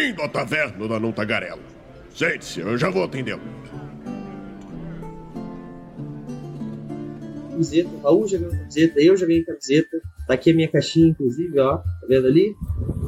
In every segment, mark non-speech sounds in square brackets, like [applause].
Bem-vindo à taverna da Não Tagarela. Sente-se, eu já vou atendê-lo. Camiseta, o Raul já camiseta, eu já camiseta. Tá aqui a minha caixinha, inclusive, ó. Tá vendo ali?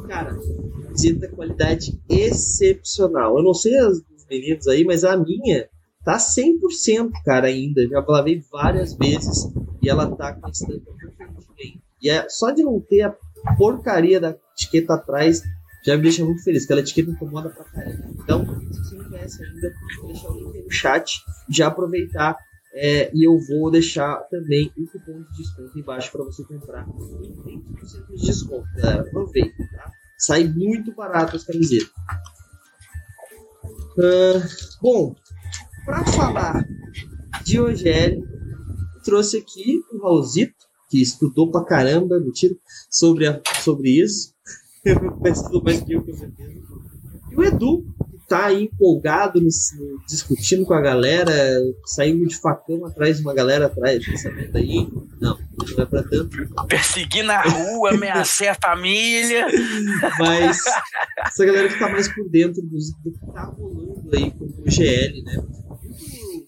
Cara, camiseta qualidade excepcional. Eu não sei as dos meninos aí, mas a minha tá 100%, cara, ainda. Já lavei várias vezes e ela tá com a estampa perfeitamente bem. E é, só de não ter a porcaria da etiqueta atrás já me deixa muito feliz, aquela etiqueta incomoda pra caramba. Então, se você não conhece ainda, vou deixar o link aí no chat, já aproveitar é, e eu vou deixar também o cupom de desconto embaixo para você comprar 20% de desconto, galera. Aproveita, tá? Sai muito barato as camisetas. Uh, bom, para falar de OGL, trouxe aqui o Raulzito, que estudou pra caramba, mentira, sobre, a, sobre isso. Estudou mais que eu, com certeza. E o Edu, que tá aí empolgado, no, discutindo com a galera, saindo de facão atrás de uma galera atrás, pensamento aí. Não, não é pra tanto. Perseguir na rua, ameaçar a família. [laughs] Mas essa galera que tá mais por dentro do, do que tá rolando aí com o GL, né?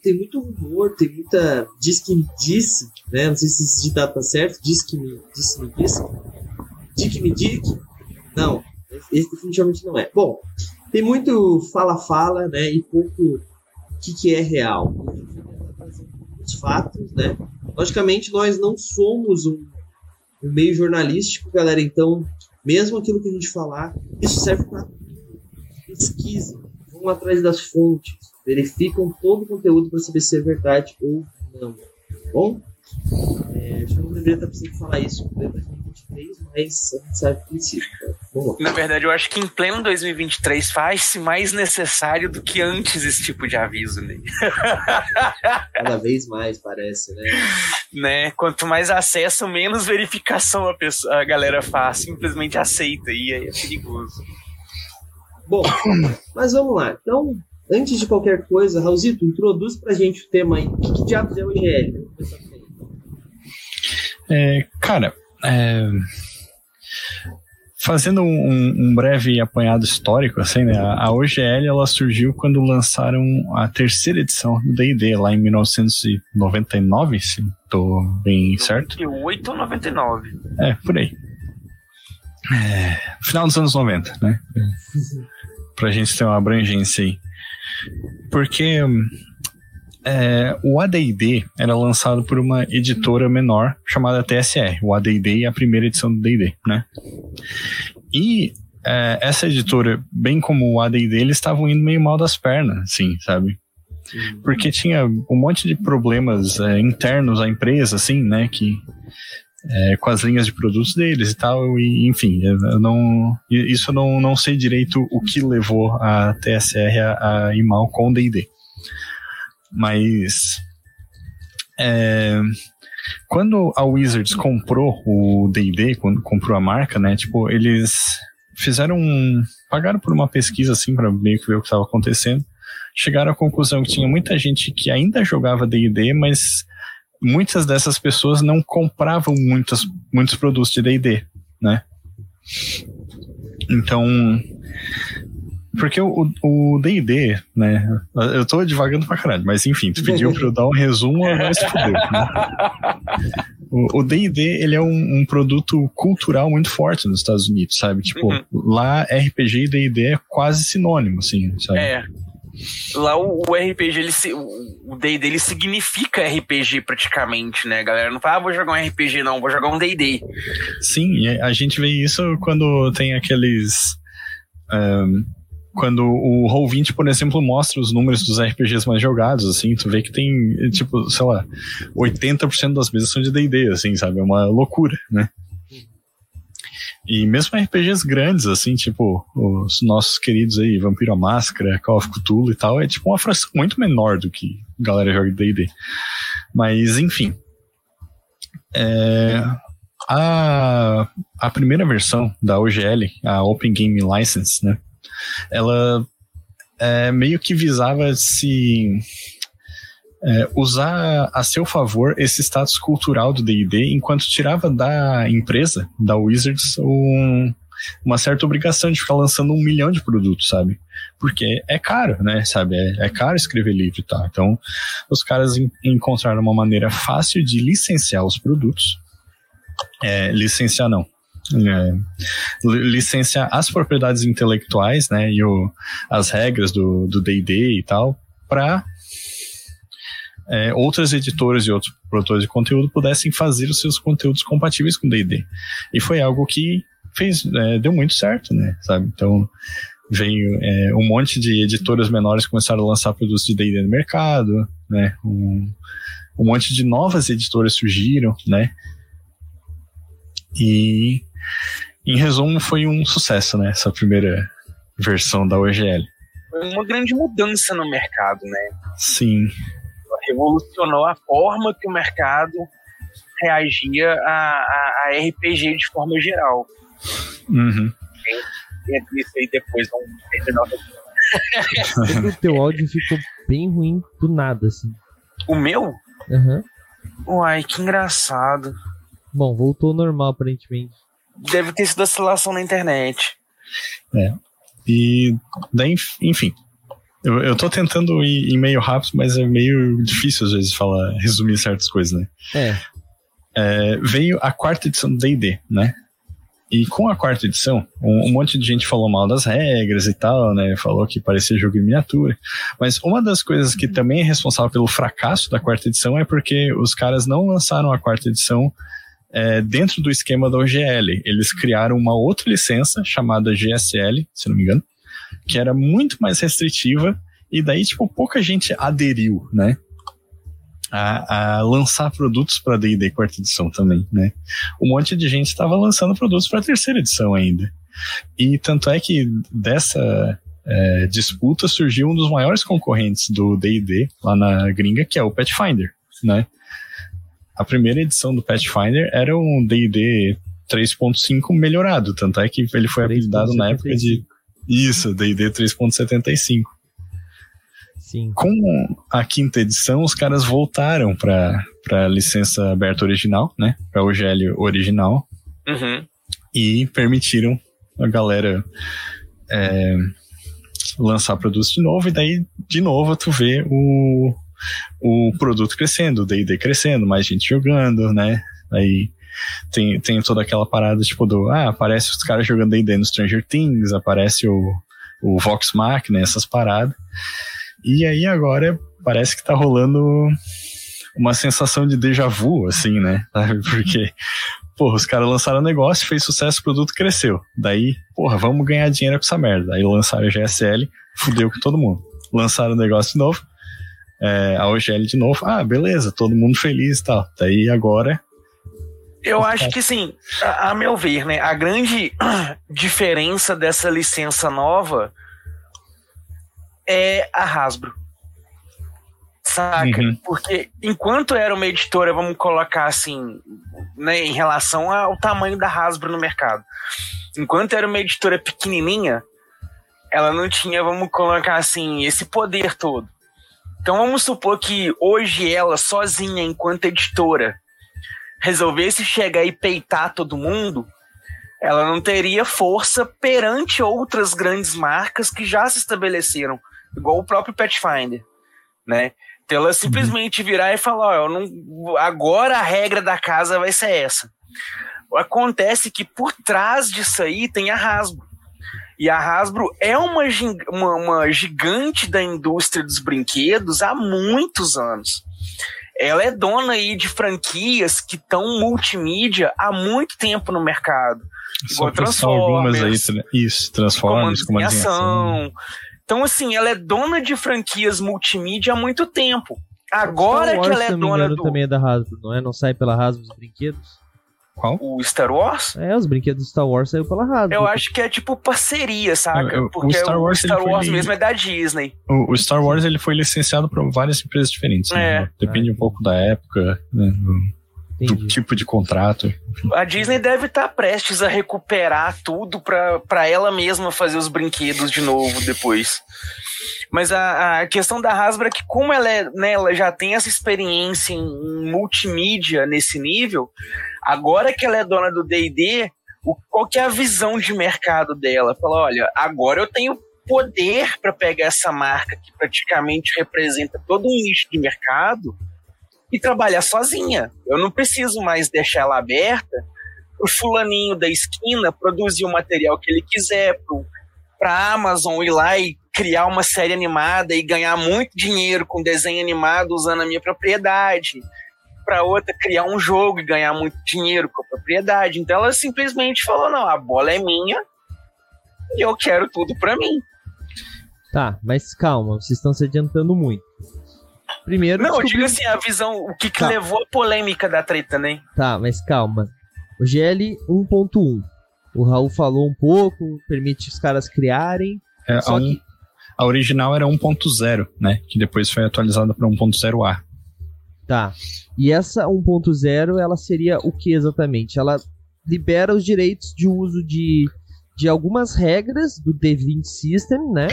tem muito rumor, tem muita diz que me disse, né? Não sei se esse ditado tá certo, diz que me disse me disse. Dick me dick. Não, esse definitivamente não é. Bom, tem muito fala-fala, né? E pouco o que, que é real. Os fatos, né? Logicamente, nós não somos um, um meio jornalístico, galera. Então, mesmo aquilo que a gente falar, isso serve para pesquisa. Vão atrás das fontes verificam todo o conteúdo para saber se é verdade ou não. Tá bom? É, acho que eu não deveria estar precisando falar isso em 2023, mas a gente sabe que precisa. Tá? Na verdade, eu acho que em pleno 2023 faz-se mais necessário do que antes esse tipo de aviso, né? [laughs] Cada vez mais, parece, né? né? Quanto mais acesso, menos verificação a, pessoa, a galera faz, simplesmente aceita, e aí é perigoso. Bom, mas vamos lá. Então, Antes de qualquer coisa, Raulzito, introduz pra gente o tema aí. O que, que diabos é o IGL? É, cara, é, fazendo um, um, breve apanhado histórico, assim, né, a, OGL ela surgiu quando lançaram a terceira edição do D&D lá em 1999, se tô bem certo. 98 ou 99? É, por aí. É, final dos anos 90, né? pra gente ter uma abrangência aí. Porque é, o AD&D era lançado por uma editora menor chamada TSR. O AD&D é a primeira edição do D&D, né? E é, essa editora, bem como o AD&D, eles estavam indo meio mal das pernas, assim, sabe? Porque tinha um monte de problemas é, internos à empresa, assim, né? Que é, com as linhas de produtos deles e tal, e enfim, eu não, isso eu não, não sei direito o que levou a TSR a, a ir mal com o D&D. Mas é, quando a Wizards comprou o D&D, quando comprou a marca, né, tipo, eles fizeram um, pagaram por uma pesquisa assim para meio que ver o que estava acontecendo, chegaram à conclusão que tinha muita gente que ainda jogava D&D, mas muitas dessas pessoas não compravam muitos, muitos produtos de D&D, né? Então, porque o D&D, né? Eu tô devagando pra caralho, mas enfim, tu pediu pra eu dar um resumo, [laughs] mas fudeu, né? O D&D, ele é um, um, produto cultural muito forte nos Estados Unidos, sabe? Tipo, uhum. lá RPG e D&D é quase sinônimo, assim, sabe? É. Lá o, o RPG, ele se, o D&D, ele significa RPG praticamente, né? A galera não fala, ah, vou jogar um RPG, não, vou jogar um D&D. Sim, a gente vê isso quando tem aqueles... Um, quando o Roll20, por exemplo, mostra os números dos RPGs mais jogados, assim, tu vê que tem, tipo, sei lá, 80% das mesas são de D&D, assim, sabe? É uma loucura, né? E mesmo RPGs grandes, assim, tipo os nossos queridos aí, Vampiro a Máscara, Call of Cthulhu e tal, é tipo uma fração muito menor do que galera joga D&D. Mas, enfim. É, a, a primeira versão da OGL, a Open Game License, né? Ela é, meio que visava se é, usar a seu favor esse status cultural do D&D enquanto tirava da empresa, da Wizards, um, uma certa obrigação de ficar lançando um milhão de produtos, sabe? Porque é caro, né? Sabe? É, é caro escrever livro e tal. Então, os caras en encontraram uma maneira fácil de licenciar os produtos. É, licenciar não. É, licenciar as propriedades intelectuais, né? E o, as regras do D&D e tal, para é, outras editoras e outros produtores de conteúdo pudessem fazer os seus conteúdos compatíveis com D&D. E foi algo que fez, é, deu muito certo, né, sabe? Então, veio é, um monte de editoras menores começaram a lançar produtos de D&D no mercado, né? Um, um monte de novas editoras surgiram, né? E, em resumo, foi um sucesso, né? Essa primeira versão da OGL. Foi uma grande mudança no mercado, né? Sim. Revolucionou a forma que o mercado reagia a, a, a RPG de forma geral. Uhum. Entre isso aí depois vamos [laughs] terminar o teu áudio ficou bem ruim do nada, assim. O meu? Uhum. Uai, que engraçado. Bom, voltou ao normal, aparentemente. Deve ter sido oscilação na internet. É. E daí, enfim. Eu, eu tô tentando ir, ir meio rápido, mas é meio difícil às vezes falar, resumir certas coisas, né? É. é veio a quarta edição do D&D, né? E com a quarta edição, um, um, monte de gente falou mal das regras e tal, né? Falou que parecia jogo em miniatura. Mas uma das coisas que também é responsável pelo fracasso da quarta edição é porque os caras não lançaram a quarta edição é, dentro do esquema da OGL. Eles criaram uma outra licença chamada GSL, se não me engano, que era muito mais restritiva e daí, tipo, pouca gente aderiu, né? a, a lançar produtos para D&D quarta edição também, né? Um monte de gente estava lançando produtos para terceira edição ainda. E tanto é que dessa é, disputa surgiu um dos maiores concorrentes do D&D lá na gringa, que é o Pathfinder, né? A primeira edição do Pathfinder era um D&D 3.5 melhorado, tanto é que ele foi apelidado na época de isso, D&D 3.75. Sim. Com a quinta edição, os caras voltaram para a licença aberta original, né? Para o OGL original. Uhum. E permitiram a galera é, lançar produtos de novo. E daí, de novo, tu vê o, o produto crescendo, o D&D crescendo, mais gente jogando, né? Aí tem, tem toda aquela parada, tipo, do... Ah, aparece os caras jogando D&D no Stranger Things, aparece o, o Vox Machina, essas paradas. E aí agora parece que tá rolando uma sensação de déjà vu, assim, né? [laughs] Porque, porra, os caras lançaram um negócio, fez sucesso, o produto cresceu. Daí, porra, vamos ganhar dinheiro com essa merda. Aí lançaram a GSL, fudeu com todo mundo. Lançaram o negócio de novo, é, a OGL de novo. Ah, beleza, todo mundo feliz e tal. Daí agora eu acho que sim, a, a, meu ver, né, a grande [clears throat] diferença dessa licença nova é a Hasbro. Saca? Uhum. Porque enquanto era uma editora, vamos colocar assim, né, em relação ao tamanho da Hasbro no mercado. Enquanto era uma editora pequenininha, ela não tinha, vamos colocar assim, esse poder todo. Então vamos supor que hoje ela, sozinha, enquanto editora, resolvesse chegar e peitar todo mundo, ela não teria força perante outras grandes marcas que já se estabeleceram igual o próprio Pathfinder, né? Então ela simplesmente virar e falar, ó, não, agora a regra da casa vai ser essa. Acontece que por trás disso aí tem a Hasbro. E a Hasbro é uma, uma, uma gigante da indústria dos brinquedos há muitos anos. Ela é dona aí de franquias que estão multimídia há muito tempo no mercado. Só algumas aí, isso, Transformers, Comandos em Ação. Então, assim, ela é dona de franquias multimídia há muito tempo. Agora que ela é dona do. também é da Hasbro, não é? Não sai pela Hasbro os brinquedos? Qual? O Star Wars? É, os brinquedos do Star Wars saiu pela Hasbro. Eu acho que é tipo parceria, saca? Porque o Star Wars, o Star Wars mesmo é da Disney. O, o, Star Wars ele foi licenciado para várias empresas diferentes. Né? É. Depende um pouco da época, né? Entendi. do tipo de contrato. A Disney deve estar tá prestes a recuperar tudo para ela mesma fazer os brinquedos de novo depois. Mas a, a questão da Hasbro é que, como ela, é, né, ela já tem essa experiência em, em multimídia nesse nível, agora que ela é dona do DD, o, qual que é a visão de mercado dela. Fala, olha, agora eu tenho poder para pegar essa marca que praticamente representa todo um nicho de mercado e trabalhar sozinha. Eu não preciso mais deixar ela aberta o fulaninho da esquina produzir o material que ele quiser para a Amazon ir lá e criar uma série animada e ganhar muito dinheiro com desenho animado usando a minha propriedade. Para outra criar um jogo e ganhar muito dinheiro com a propriedade. Então ela simplesmente falou: "Não, a bola é minha e eu quero tudo para mim". Tá, mas calma, vocês estão se adiantando muito. Primeiro. Não, descobri... eu digo assim, a visão, o que, que tá. levou a polêmica da treta, né? Tá, mas calma. O GL 1.1. O Raul falou um pouco, permite os caras criarem. É, só a, um, que... a original era 1.0, né? Que depois foi atualizada para 1.0A. Tá. E essa 1.0, ela seria o que exatamente? Ela libera os direitos de uso de, de algumas regras do D20 System, né?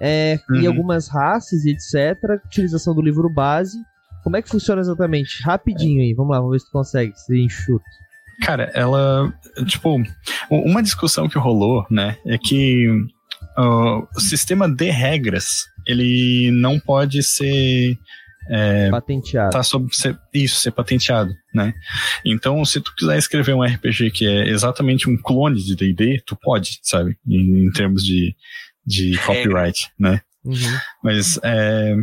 É, uhum. E algumas raças e etc. Utilização do livro base. Como é que funciona exatamente? Rapidinho aí, vamos lá, vamos ver se tu consegue, se enxuto. Cara, ela. Tipo, uma discussão que rolou, né, é que uh, o sistema de regras ele não pode ser. É, patenteado. Tá sobre ser, isso, ser patenteado, né? Então, se tu quiser escrever um RPG que é exatamente um clone de D&D, tu pode, sabe? Em, em termos de, de copyright, né? Uhum. Mas é,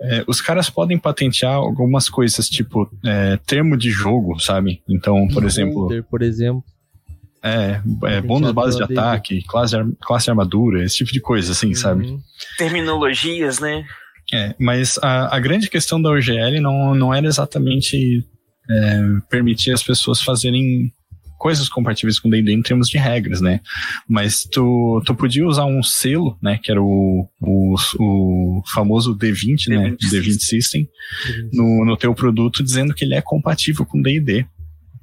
é, os caras podem patentear algumas coisas, tipo é, termo de jogo, sabe? Então, por exemplo. por exemplo. É, é bônus base de ataque, classe, classe armadura, esse tipo de coisa, assim, uhum. sabe? Terminologias, né? É, mas a, a grande questão da OGL não, não era exatamente é, permitir as pessoas fazerem coisas compatíveis com D&D em termos de regras, né? Mas tu, tu podia usar um selo, né? Que era o, o, o famoso D20, D20 né? D20 System, no, no teu produto, dizendo que ele é compatível com D&D.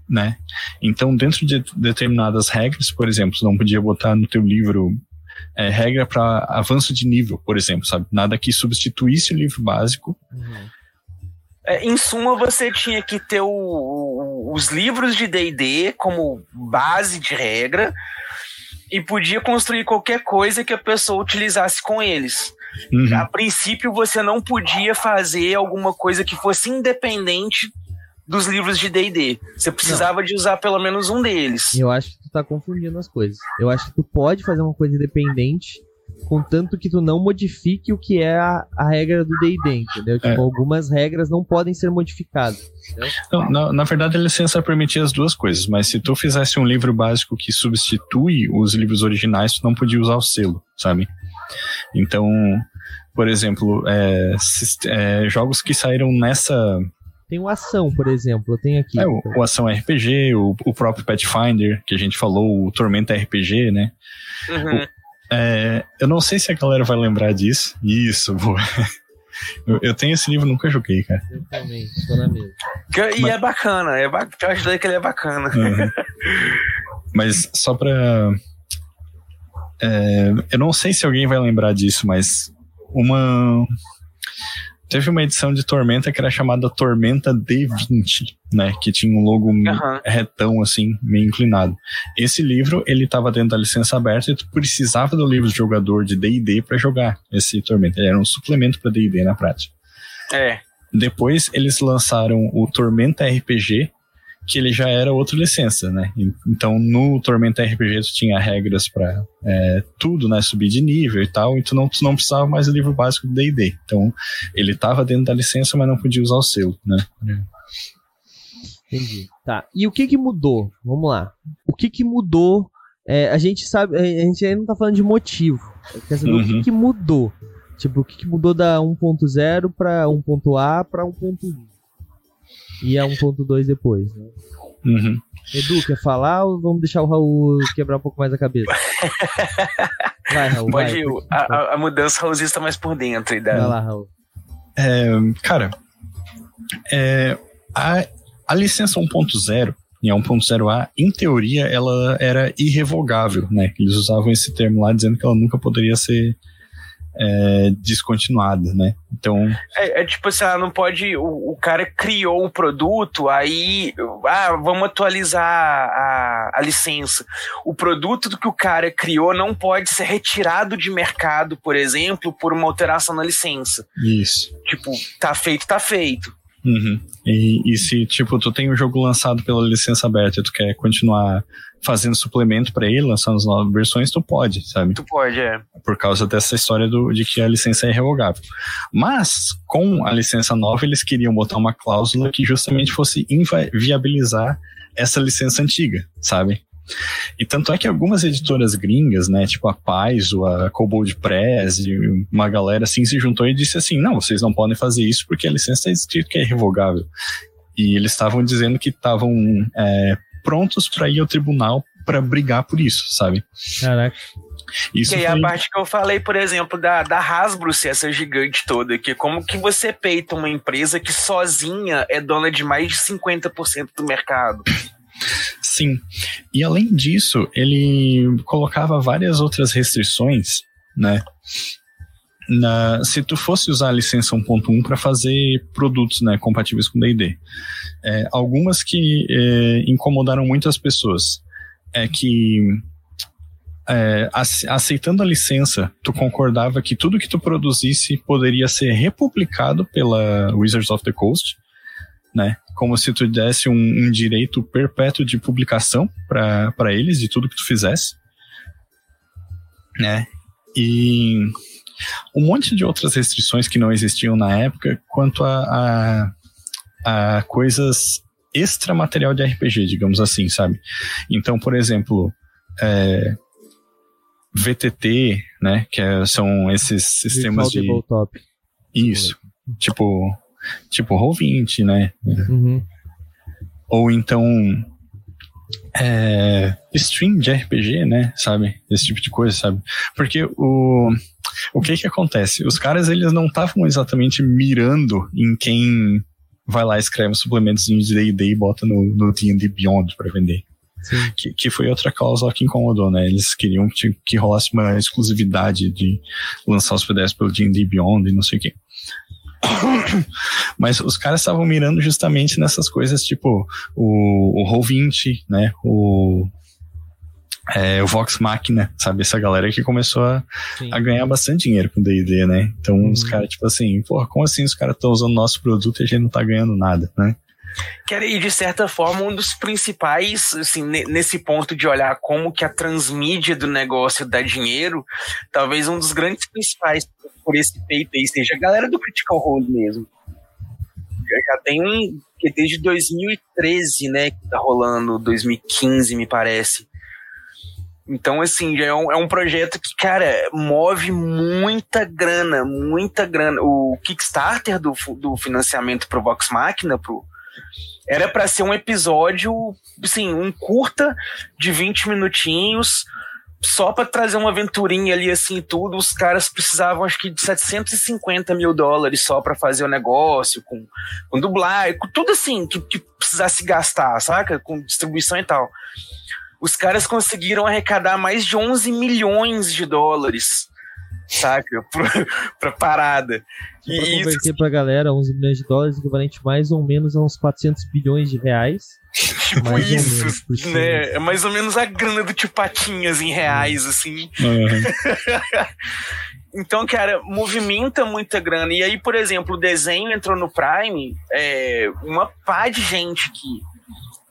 Né? Então, dentro de determinadas regras, por exemplo, você não podia botar no teu livro é, regra para avanço de nível, por exemplo, sabe? Nada que substituísse o livro básico. Uhum é, em suma, você tinha que ter o, o, os livros de DD como base de regra e podia construir qualquer coisa que a pessoa utilizasse com eles. Uhum. A princípio, você não podia fazer alguma coisa que fosse independente dos livros de D&D. Você precisava não. de usar pelo menos um deles. Eu acho que tu tá confundindo as coisas. Eu acho que tu pode fazer uma coisa independente contanto que tu não modifique o que é a, a regra do D&D, entendeu? Tipo, é. algumas regras não podem ser modificadas. Não, na, na, verdade, a licença permitia as duas coisas, mas se tu fizesse um livro básico que substitui os livros originais, tu não podia usar o selo, sabe? Então, por exemplo, é, é, jogos que saíram nessa tem o Ação, por exemplo, tem aqui. É, o, o Ação RPG, o, o, próprio Pathfinder, que a gente falou, o Tormenta RPG, né? Uhum. É, eu não sei se a galera vai lembrar disso. Isso, boa. Eu, eu, tenho esse livro, nunca joguei, cara. Eu também, tô na mesma. E Mas... é bacana, é ba... eu acho que ele é bacana. Uhum. Mas só pra. É, eu não sei se alguém vai lembrar disso, mas uma teve uma edição de Tormenta que era chamada Tormenta D20, né? Que tinha um logo uhum. retão, assim, meio inclinado. Esse livro, ele tava dentro da licença aberta e tu precisava do livro de jogador de D&D para jogar esse Tormenta. Ele era um suplemento para D&D na prática. É. Depois eles lançaram o Tormenta RPG, que ele já era outra licença, né? Então no Tormenta RPG tu tinha regras para é, tudo, né? Subir de nível e tal, e tu não, tu não precisava mais do livro básico do D&D. Então ele tava dentro da licença, mas não podia usar o selo, né? Entendi. Tá. E o que que mudou? Vamos lá. O que que mudou? É, a gente sabe, a gente ainda não tá falando de motivo. Quer saber uhum. o que que mudou? Tipo, o que que mudou da 1.0 para 1.A para 1.1? E a 1.2 depois. Né? Uhum. Edu, quer falar ou vamos deixar o Raul quebrar um pouco mais a cabeça? [laughs] Vai, Raul. Pode vai, ir. A, a, mudança Raulzinho está mais por dentro. Vai lá, Raul. É, cara, é, a, a licença 1.0 e a 1.0A, em teoria, ela era irrevogável, né? Eles usavam esse termo lá dizendo que ela nunca poderia ser é, descontinuada, né? Então. É, é, tipo assim, ela não pode. O, o cara criou o produto, aí. Ah, vamos atualizar a, a licença. O produto do que o cara criou não pode ser retirado de mercado, por exemplo, por uma alteração na licença. Isso. Tipo, tá feito, tá feito. Uhum. E, e se, tipo, tu tem o um jogo lançado pela licença aberta e tu quer continuar fazendo suplemento para ele, lançando as novas versões, tu pode, sabe? Tu pode, é. Por causa dessa história do, de que a licença é irrevogável. Mas, com a licença nova, eles queriam botar uma cláusula que justamente fosse inviabilizar essa licença antiga, sabe? E tanto é que algumas editoras gringas, né, tipo a Paz ou a Cobold Press, e uma galera assim se juntou e disse assim: não, vocês não podem fazer isso porque a licença está escrito que é irrevogável. E eles estavam dizendo que estavam é, prontos para ir ao tribunal para brigar por isso, sabe? Caraca. Isso que é a parte que eu falei, por exemplo, da, da Hasbro ser essa gigante toda, que como que você peita uma empresa que sozinha é dona de mais de 50% do mercado. Sim. E além disso, ele colocava várias outras restrições, né? Na, se tu fosse usar a licença 1.1 para fazer produtos né, compatíveis com D&D. É, algumas que é, incomodaram muitas pessoas é que é, aceitando a licença, tu concordava que tudo que tu produzisse poderia ser republicado pela Wizards of the Coast, né? Como se tu desse um, um direito perpétuo de publicação para eles de tudo que tu fizesse, né? E um monte de outras restrições que não existiam na época quanto a, a, a coisas extra material de RPG, digamos assim, sabe? Então, por exemplo, é, VTT, né, que é, são esses sistemas de isso, tipo tipo Roll20, né? Uhum. Ou então é, stream de RPG, né? Sabe? Esse tipo de coisa, sabe? Porque o, o que que acontece? Os caras, eles não estavam exatamente mirando em quem vai lá, escreve suplementos de D&D e bota no D&D Beyond para vender. Que, que foi outra cláusula que incomodou, né? Eles queriam que, que rolasse uma exclusividade de lançar os PDFs pelo D&D Beyond e não sei o quê. [coughs] Mas os caras estavam mirando justamente nessas coisas, tipo o, o Roll20, né? O, é, o Vox Machina, sabe? Essa galera que começou a, a ganhar bastante dinheiro com D&D, né? Então uhum. os caras, tipo assim, porra, como assim os caras estão usando nosso produto e a gente não tá ganhando nada, né? Que era, e de certa forma, um dos principais, assim, nesse ponto de olhar como que a transmídia do negócio dá dinheiro, talvez um dos grandes principais por esse peito aí seja a galera do Critical Role mesmo. Já, já tem um, que desde 2013, né, que tá rolando, 2015, me parece. Então, assim, já é um, é um projeto que, cara, move muita grana, muita grana. O Kickstarter do, do financiamento pro Vox Machina, pro, era para ser um episódio, assim, um curta de 20 minutinhos, só para trazer uma aventurinha ali assim tudo, os caras precisavam acho que de 750 mil dólares só para fazer o negócio, com, com dublagem, com tudo assim que, que precisasse gastar, saca? Com distribuição e tal. Os caras conseguiram arrecadar mais de 11 milhões de dólares saca? [laughs] pra, pra parada. E pra converter isso... pra galera 11 milhões de dólares, equivalente mais ou menos a uns 400 bilhões de reais. [laughs] Tipo mais isso, menos, né? É mais ou menos a grana do Tio Patinhas em reais, assim. [laughs] Então, cara, movimenta muita grana. E aí, por exemplo, o desenho entrou no Prime, é, uma pá de gente que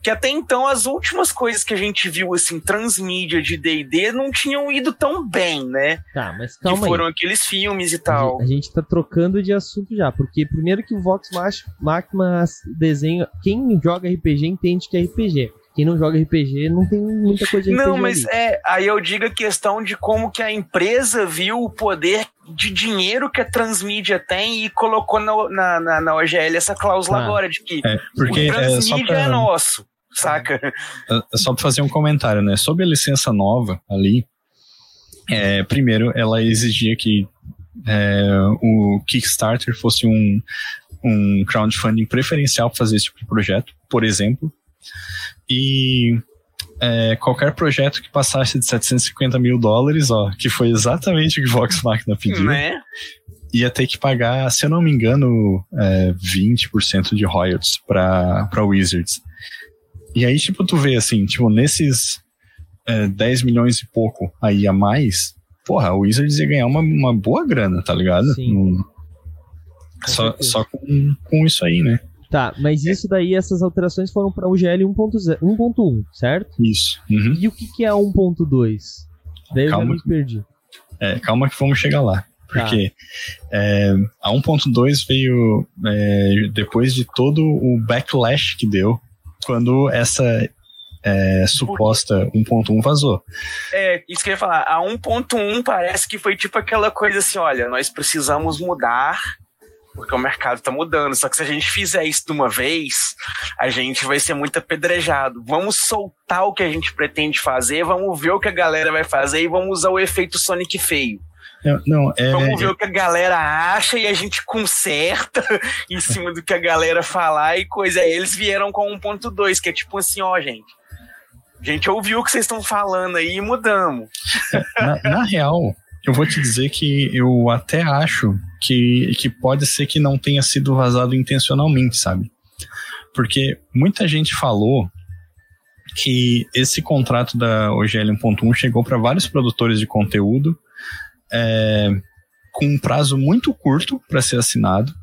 que até então as últimas coisas que a gente viu, assim, transmídia de D&D não tinham ido tão bem, né? Tá, mas calma Que foram aí. aqueles filmes e tal. A gente, tá trocando de assunto já, porque primeiro que o Vox Machina desenha... Quem joga RPG entende que é RPG. Quem não joga RPG não tem muita coisa de RPG Não, mas ali. é... Aí eu digo a questão de como que a empresa viu o poder de dinheiro que a Transmídia tem e colocou na, na, na, na OGL essa cláusula tá. agora de que é, porque o Transmídia é, pra... é nosso saca? É, só para fazer um comentário, né? Sobre a licença nova ali, é, primeiro ela exigia que é, o Kickstarter fosse um, um crowdfunding preferencial para fazer esse tipo de projeto, por exemplo. E é, qualquer projeto que passasse de 750 mil dólares, ó, que foi exatamente o que Vox Machina pediu, Né? ia ter que pagar, se eu não me engano, é, 20% de royalties pra Wizards. E aí, tipo, tu vê assim, tipo, nesses é, 10 milhões e pouco aí a mais, porra, a Wizards ia ganhar uma, uma boa grana, tá ligado? Sim. Hum. Só, só com, com isso aí, né? Tá, mas isso daí, essas alterações foram para o GL 1.0 1.1, certo? Isso. Uhum. E o que, que é 1.2? Daí eu já Calma. me perdi. É, calma que vamos chegar lá. Porque é, a 1.2 veio é, depois de todo o backlash que deu quando essa é, suposta 1.1 vazou. É, isso que eu ia falar. A 1.1 parece que foi tipo aquela coisa assim: olha, nós precisamos mudar. Porque o mercado tá mudando. Só que se a gente fizer isso de uma vez, a gente vai ser muito apedrejado. Vamos soltar o que a gente pretende fazer, vamos ver o que a galera vai fazer e vamos usar o efeito Sonic feio. Não, não, é, Vamos ver o que a galera acha e a gente conserta [laughs] em cima do que a galera falar e coisa. Aí eles vieram com 1.2, que é tipo assim, ó, gente. A gente ouviu o que vocês estão falando aí e mudamos. na, na real, eu vou te dizer que eu até acho que, que pode ser que não tenha sido vazado intencionalmente, sabe? Porque muita gente falou que esse contrato da OGL 1.1 chegou para vários produtores de conteúdo é, com um prazo muito curto para ser assinado,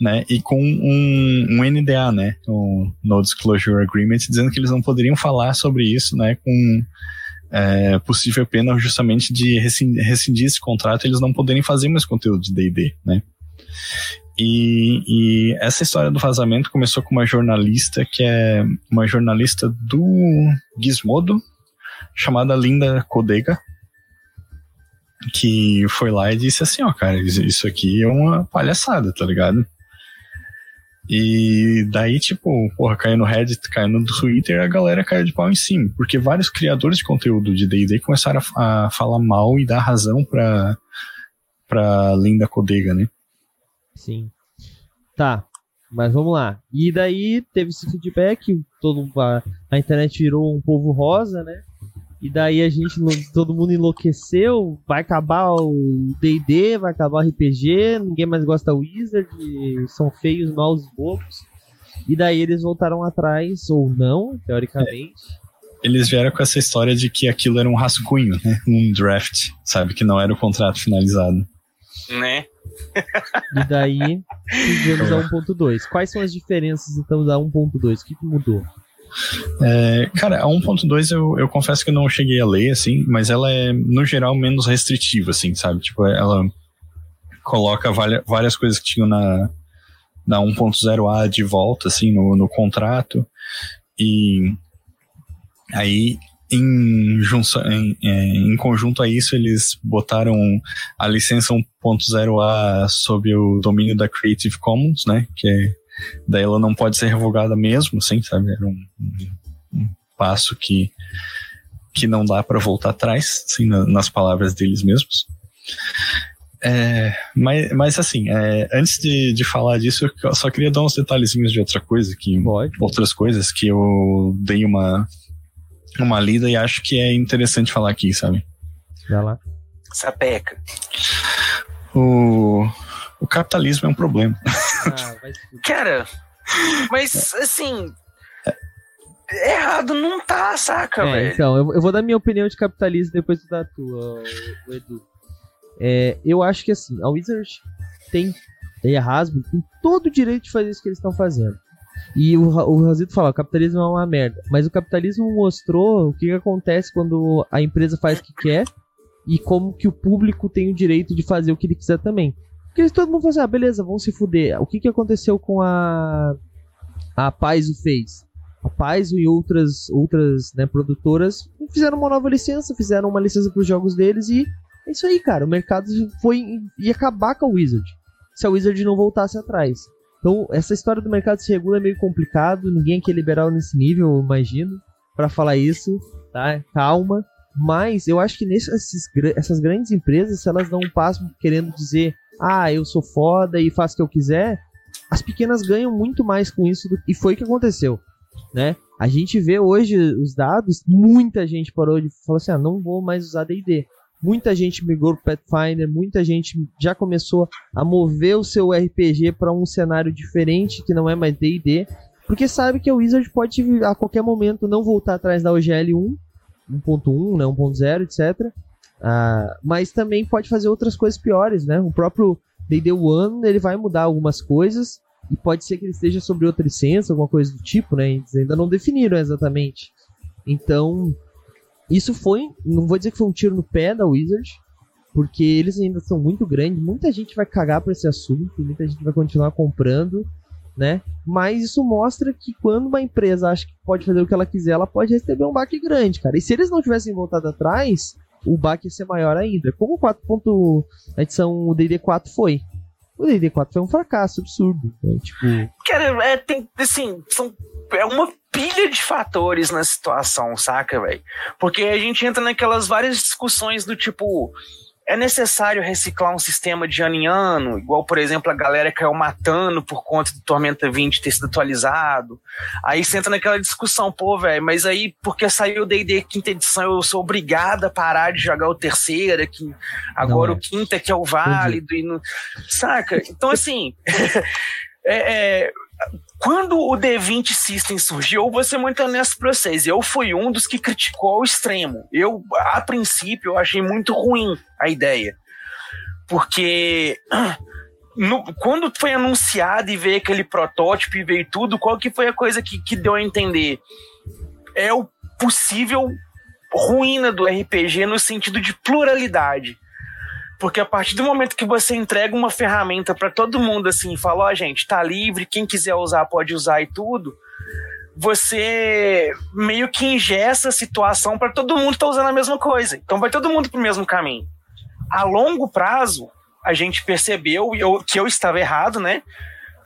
né? E com um, um NDA, né? Um No Disclosure Agreement, dizendo que eles não poderiam falar sobre isso, né? Com é, possível pena justamente de rescindir, esse contrato, eles não poderem fazer mais conteúdo de D&D, né? E, e essa história do vazamento começou com uma jornalista que é uma jornalista do Gizmodo, chamada Linda Codega, que foi lá e disse assim, ó, cara, isso aqui é uma palhaçada, tá ligado? E daí, tipo, porra, caiu no Reddit, caiu no Twitter, a galera caiu de pau em cima. Porque vários criadores de conteúdo de D&D começaram a, a falar mal e dar razão pra, pra Linda Codega, né? Sim. Tá, mas vamos lá. E daí teve esse feedback, todo, a, a internet virou um povo rosa, né? E daí a gente, todo mundo enlouqueceu, vai acabar o D&D, vai acabar o RPG, ninguém mais gosta da Wizard, são feios, maus e bobos. E daí eles voltaram atrás, ou não, teoricamente. Eles vieram com essa história de que aquilo era um rascunho, né? Um draft, sabe? Que não era o contrato finalizado. Né? E daí [laughs] tivemos a 1.2. Quais são as diferenças então da 1.2? O que, que mudou? É, cara, a 1.2 eu, eu confesso que eu não cheguei a ler, assim, mas ela é, no geral, menos restritiva, assim, sabe? Tipo, ela coloca várias, coisas que tinham na, na 1.0A de volta, assim, no, no contrato. E aí, em, junção, em, é, em conjunto a isso, eles botaram a licença 1.0A sob o domínio da Creative Commons, né? Que é, daí ela não pode ser revogada mesmo, assim, sabe? Era um, um, um passo que, que não dá para voltar atrás, assim, na, nas palavras deles mesmos. É, mas, mas assim, é, antes de, de falar disso, eu só queria dar uns detalhezinhos de outra coisa, que, outras coisas que eu dei uma, uma lida e acho que é interessante falar aqui, sabe? Vai lá. Sapeca. O, o capitalismo é um problema. [laughs] Ah. Cara, mas assim. Errado não tá, saca, É, velho? então, eu, eu vou dar minha opinião de capitalismo depois tu dá a tua, o, o Edu. É, eu acho que assim, a Wizard tem, e a Hasbro tem todo o direito de fazer isso que eles estão fazendo. E o, o Rosito fala, o capitalismo é uma merda. Mas o capitalismo mostrou o que, que acontece quando a empresa faz o que quer e como que o público tem o direito de fazer o que ele quiser também. Porque todo mundo fala assim, ah, beleza, vão se fuder. O que, que aconteceu com a a Paizo fez? A Paizo e outras outras né, produtoras fizeram uma nova licença, fizeram uma licença para os jogos deles e é isso aí, cara. O mercado foi ia acabar com a Wizard se a Wizard não voltasse atrás. Então, essa história do mercado se regula é meio complicado, ninguém quer liberal nesse nível, eu imagino, para falar isso, tá? Calma. Mas eu acho que nessas essas grandes empresas, se elas dão um passo querendo dizer, ah, eu sou foda e faço o que eu quiser, as pequenas ganham muito mais com isso do- e foi o que aconteceu. né? A gente vê hoje os dados, muita gente parou de falar assim, ah, não vou mais usar D&D. Muita gente migrou para Pathfinder, muita gente já começou a mover o seu RPG para um cenário diferente que não é mais D&D, porque sabe que a Wizard pode a qualquer momento não voltar atrás da OGL 1, 1.1, né, 1.0, etc. Ah, mas também pode fazer outras coisas piores, né? O próprio D&D One ele vai mudar algumas coisas e pode ser que ele esteja sobre outra licença, alguma coisa do tipo, né? Eles ainda não definiram exatamente. Então, isso foi, não vou dizer que foi um tiro no pé da Wizard, porque eles ainda são muito grandes, muita gente vai cagar por esse assunto, muita gente vai continuar comprando, né? Mas isso mostra que quando uma empresa acha que pode fazer o que ela quiser, ela pode receber um baque grande, cara. E se eles não tivessem voltado atrás, o baque ia ser maior ainda. Como o 4. a edição D&D 4 foi. O D&D 4 foi um fracasso absurdo. Né? Tipo... Cara, é, tem, assim, são, é uma pilha de fatores na situação, saca, velho? Porque a gente entra naquelas várias discussões do tipo é necessário reciclar um sistema de ano em ano, igual, por exemplo, a galera caiu matando por conta do Tormenta 20 ter sido atualizado. Aí você entra naquela discussão, pô, velho, mas aí porque saiu o D&D quinta edição, eu sou obrigada a parar de jogar o terceira, que agora é. o quinta que é o válido, e não... saca? Então, assim, [laughs] é, é quando o D20 System surgiu, eu vou ser muito honesto pra vocês, eu fui um dos que criticou ao extremo. Eu, a princípio, eu achei muito ruim a ideia. Porque [clears throat] no, quando foi anunciado e veio aquele protótipo e veio tudo, qual que foi a coisa que, que deu a entender? É o possível ruína do RPG no sentido de pluralidade. Porque a partir do momento que você entrega uma ferramenta para todo mundo assim, fala, ó, oh, gente, tá livre, quem quiser usar pode usar e tudo, você meio que ingessa a situação para todo mundo tá usando a mesma coisa. Então vai todo mundo pro mesmo caminho. A longo prazo, a gente percebeu eu, que eu estava errado, né?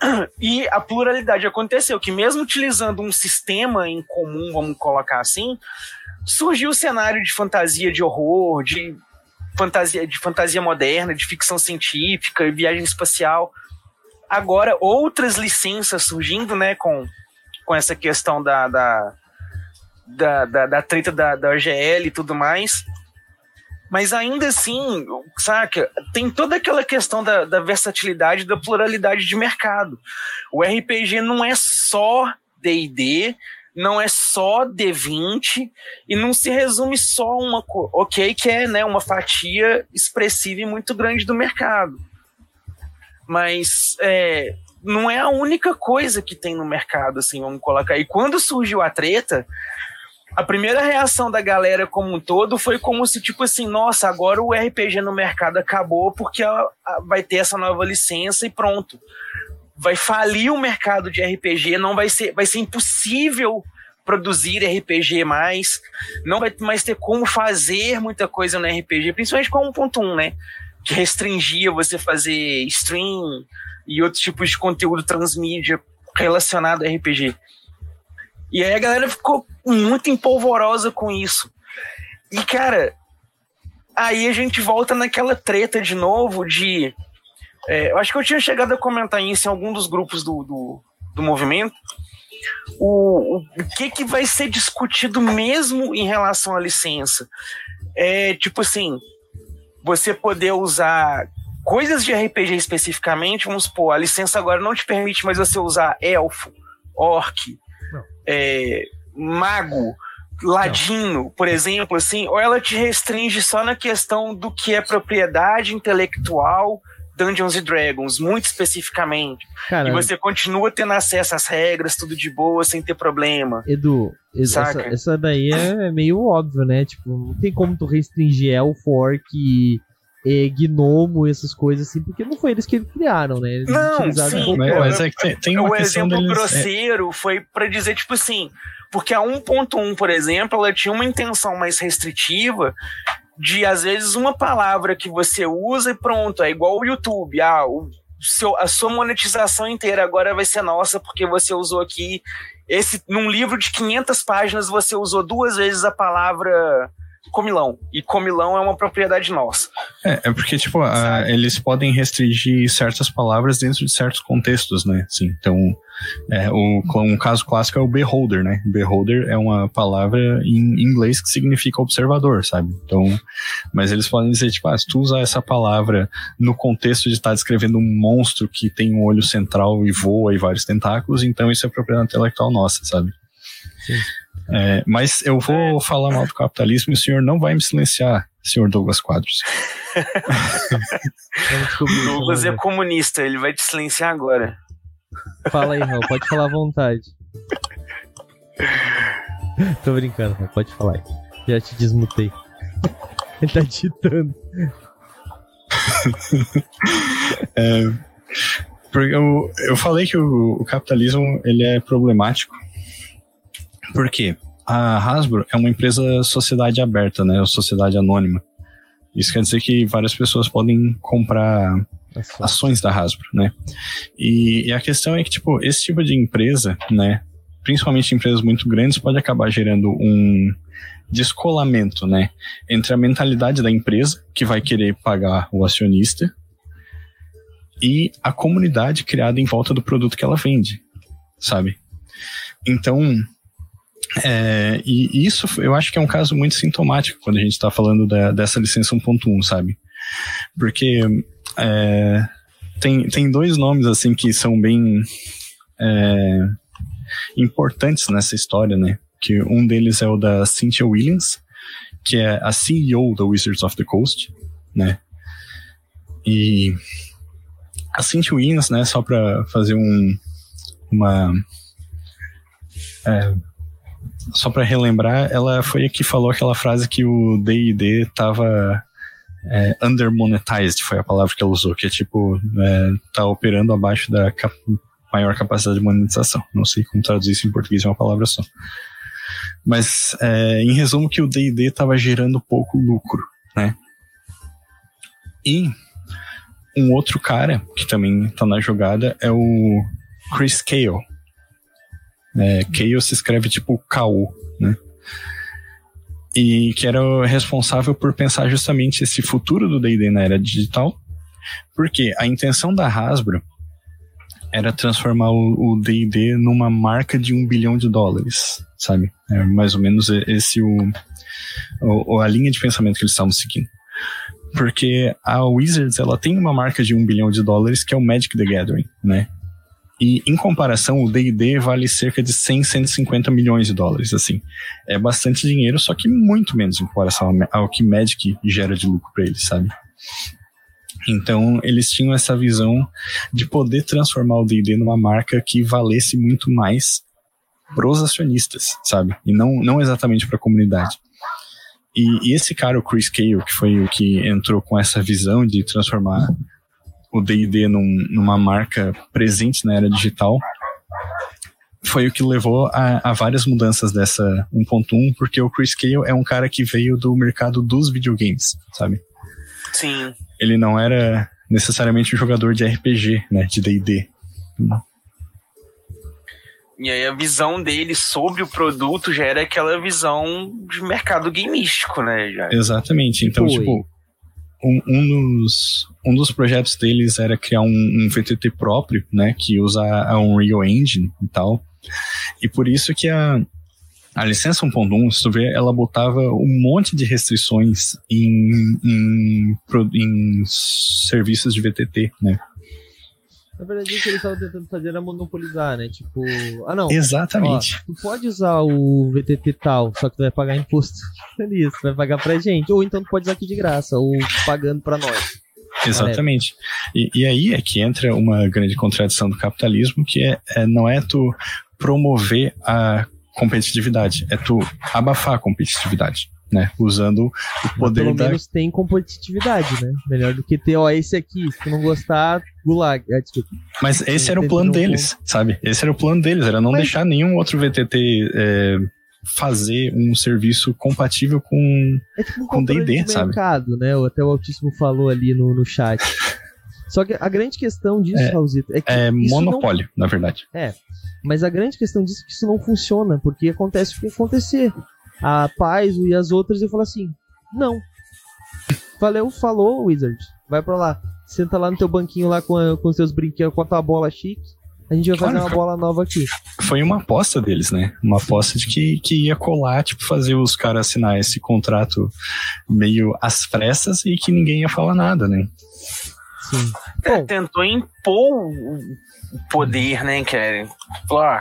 [clears throat] E a pluralidade aconteceu, que mesmo utilizando um sistema em comum, vamos colocar assim, surgiu o cenário de fantasia, de horror, de fantasia, de fantasia moderna, de ficção científica, viagem espacial. Agora, outras licenças surgindo, né, com, com essa questão da, da, da, da, da treta da, da OGL e tudo mais. Mas ainda assim, saca, tem toda aquela questão da, da versatilidade, da pluralidade de mercado. O RPG não é só D&D, não é só D20 e não se resume só uma ok, que é né, uma fatia expressiva e muito grande do mercado. Mas é, não é a única coisa que tem no mercado, assim, vamos colocar. E quando surgiu a treta, a primeira reação da galera como um todo foi como se, tipo assim, nossa, agora o RPG no mercado acabou porque vai ter essa nova licença e pronto vai falir o mercado de RPG, não vai ser, vai ser impossível produzir RPG mais, não vai mais ter como fazer muita coisa no RPG, principalmente com 1.1, né? Que restringia você fazer stream e outros tipos de conteúdo transmídia relacionado a RPG. E aí a galera ficou muito empolvorosa com isso. E, cara, aí a gente volta naquela treta de novo de é, eu acho que eu tinha chegado a comentar isso em algum dos grupos do, do, do movimento. O, o, o que, que vai ser discutido mesmo em relação à licença? É tipo assim, você poder usar coisas de RPG especificamente, vamos supor, a licença agora não te permite mais você usar elfo, orc, é, mago, ladino, por exemplo, assim, ou ela te restringe só na questão do que é propriedade intelectual Dungeons and Dragons, muito especificamente. Caramba. E você continua tendo acesso às regras, tudo de boa, sem ter problema. Edu, essa, essa daí é meio óbvio, né? Tipo, não tem como tu restringir Elf, Orc e gnomo, essas coisas assim, porque não foi eles que criaram, né? Eles não, sim, mas é que tem, tem uma o exemplo deles, é grosseiro é... foi para dizer, tipo assim, porque a 1.1, por exemplo, ela tinha uma intenção mais restritiva de às vezes uma palavra que você usa e pronto, é igual o YouTube. Ah, o seu, a sua monetização inteira agora vai ser nossa porque você usou aqui esse num livro de 500 páginas você usou duas vezes a palavra comilão. E comilão é uma propriedade nossa. É, é porque, tipo, a, eles podem restringir certas palavras dentro de certos contextos, né? Sim, então, é, o, um caso clássico é o beholder, né? Beholder é uma palavra em inglês que significa observador, sabe? Então, mas eles podem dizer, tipo, ah, se tu usar essa palavra no contexto de estar descrevendo um monstro que tem um olho central e voa e vários tentáculos, então isso é propriedade intelectual nossa, sabe? Sim. É, mas eu vou é. falar mal do capitalismo e o senhor não vai me silenciar, senhor Douglas Quadros. [laughs] Douglas é comunista, ele vai te silenciar agora. Fala aí, Raul, pode falar à vontade. [laughs] Tô brincando, Raul, pode falar aí. Já te desmutei. [laughs] Ele tá digitando. é, eu, eu falei que o, o capitalismo ele é problemático por quê? A Hasbro é uma empresa sociedade aberta, né? Ou sociedade anônima. Isso quer dizer que várias pessoas podem comprar ações da Hasbro, né? E, e, a questão é que, tipo, esse tipo de empresa, né? Principalmente empresas muito grandes, pode acabar gerando um descolamento, né? Entre a mentalidade da empresa, que vai querer pagar o acionista, e a comunidade criada em volta do produto que ela vende, sabe? Então, é, e isso eu acho que é um caso muito sintomático quando a gente está falando da, dessa licença 1.1, sabe? Porque é, tem, tem dois nomes assim que são bem é, importantes nessa história, né? Que um deles é o da Cynthia Williams, que é a CEO da Wizards of the Coast, né? E a Cynthia Williams, né? Só para fazer um uma é, só para relembrar, ela foi a que falou aquela frase que o D&D tava é, undermonetized, foi a palavra que ela usou, que é tipo, é, tá operando abaixo da cap maior capacidade de monetização. Não sei como traduzir isso em português, é uma palavra só. Mas, é, em resumo, que o D&D tava gerando pouco lucro, né? E um outro cara que também tá na jogada é o Chris Cale, é, se escreve tipo KO, né? E que era responsável por pensar justamente esse futuro do D&D na era digital, porque a intenção da Hasbro era transformar o D&D numa marca de um bilhão de dólares, sabe? É mais ou menos esse o, o a linha de pensamento que eles estavam seguindo. Porque a Wizards, ela tem uma marca de um bilhão de dólares que é o Magic the Gathering, né? E em comparação, o D&D vale cerca de 100, 150 milhões de dólares, assim. É bastante dinheiro, só que muito menos em comparação ao que Magic gera de lucro para eles, sabe? Então, eles tinham essa visão de poder transformar o D&D numa marca que valesse muito mais pros acionistas, sabe? E não, não exatamente para a comunidade. E, e, esse cara, o Chris Cale, que foi o que entrou com essa visão de transformar o D&D num, numa marca presente na era digital, foi o que levou a, a várias mudanças dessa 1.1, porque o Chris Cale é um cara que veio do mercado dos videogames, sabe? Sim. Ele não era necessariamente um jogador de RPG, né, de D&D. E aí a visão dele sobre o produto já era aquela visão de mercado gameístico, né? Já. Exatamente. Então, Foi. tipo, um, um, dos, um dos projetos deles era criar um, um VTT próprio, né, que usa a Unreal Engine e tal. E por isso que a, a licença 1.1, se tu vê, ela botava um monte de restrições em, em, em serviços de VTT, né? Na verdade, o que eles estavam tentando fazer era monopolizar, né? Tipo, ah não. Exatamente. Ó, tu pode usar o VTT tal, só que tu vai pagar imposto [laughs] nisso, vai pagar pra gente. Ou então tu pode usar aqui de graça, ou pagando pra nós. Exatamente. E, e, aí é que entra uma grande contradição do capitalismo, que é, é não é tu promover a competitividade, é tu abafar a competitividade né? Usando o poder Mas pelo da... menos tem competitividade, né? Melhor do que ter, ó, esse aqui, se tu não gostar, gulag. É, desculpa. Mas esse era o plano deles, ponto. sabe? Esse era o plano deles, era não Mas... deixar nenhum outro VTT é, fazer um serviço compatível com é tipo um com D&D, sabe? mercado, né? Até o Altíssimo falou ali no, no chat. Só que a grande questão disso, é, Raulzito, é que. É monopólio, não... na verdade. É. Mas a grande questão disso é que isso não funciona, porque acontece o que acontecer. A Paizo e as outras, eu falo assim: não. Valeu, falou, Wizard. Vai pra lá. Senta lá no teu banquinho lá com, a, com os teus brinquedos, com a tua bola chique. A gente vai fazer Olha, uma foi- bola nova aqui. Foi uma aposta deles, né? Uma aposta de que, que ia colar, tipo, fazer os caras assinar esse contrato meio às pressas e que ninguém ia falar nada, né? Sim. É, Bom, tentou impor o poder, né, Kelly? Falou, ó,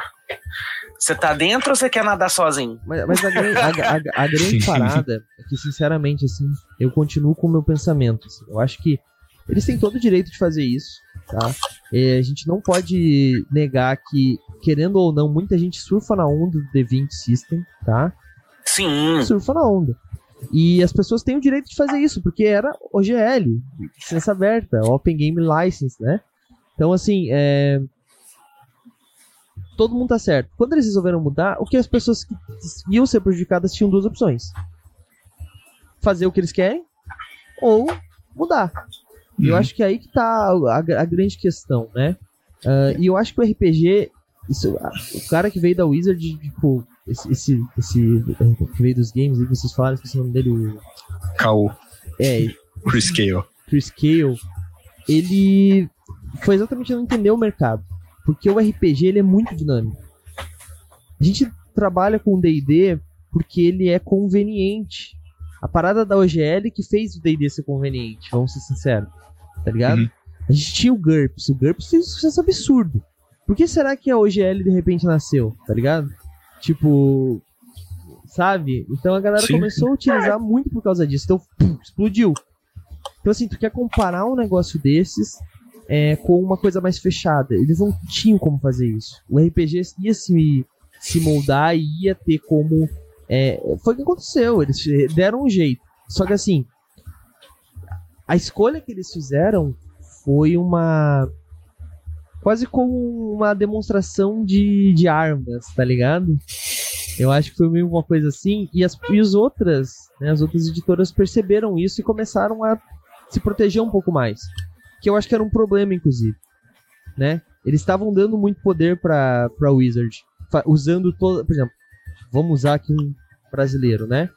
você tá dentro ou você quer nadar sozinho? Mas, mas a, a- a- a grande [laughs] Sim. parada é que, sinceramente, assim, eu continuo com o meu pensamento. assim. eu acho que eles têm todo o direito de fazer isso, tá? É, a gente não pode negar que, querendo ou não, muita gente surfa na onda do D20 System, tá? Sim. Surfa na onda. E as pessoas têm o direito de fazer isso, porque era OGL, licença aberta, Open Game License, né? Então, assim, é... todo mundo tá certo. Quando eles resolveram mudar, o que as pessoas que iam ser prejudicadas tinham duas opções: fazer o que eles querem ou mudar. E eu Uhum. acho que é aí que tá a, a grande questão, né? Ah, e eu acho que o RPG, isso, o cara que veio da Wizard, tipo, esse, esse, esse que veio dos games, aí que vocês falaram, esqueci o nome dele, o- é, Chris Cale. Chris Cale, ele foi exatamente não entender o mercado. Porque o RPG ele é muito dinâmico. A gente trabalha com o D&D porque ele é conveniente. A parada da OGL que fez o D&D ser conveniente, vamos ser sinceros. Tá ligado? Uhum. A gente tinha o GURPS. O GURPS fez um sucesso absurdo. Por que será que a OGL de repente nasceu? Tá ligado? Tipo... Sabe? Então a galera Sim. começou a utilizar muito por causa disso. Então, pum, explodiu. Então, assim, tu quer comparar um negócio desses é, com uma coisa mais fechada. Eles não tinham como fazer isso. O RPG ia se, se moldar e ia ter como. é, foi o que aconteceu. Eles deram um jeito. Só que, assim, a escolha que eles fizeram foi uma. Quase como uma demonstração de, de armas, tá ligado? Eu acho que foi meio uma coisa assim. E as, e as outras, né, as outras editoras perceberam isso e começaram a se proteger um pouco mais. Que eu acho que era um problema, inclusive. Né? Eles estavam dando muito poder pra, pra Wizard. Usando todo. Por exemplo, vamos usar aqui um brasileiro, né?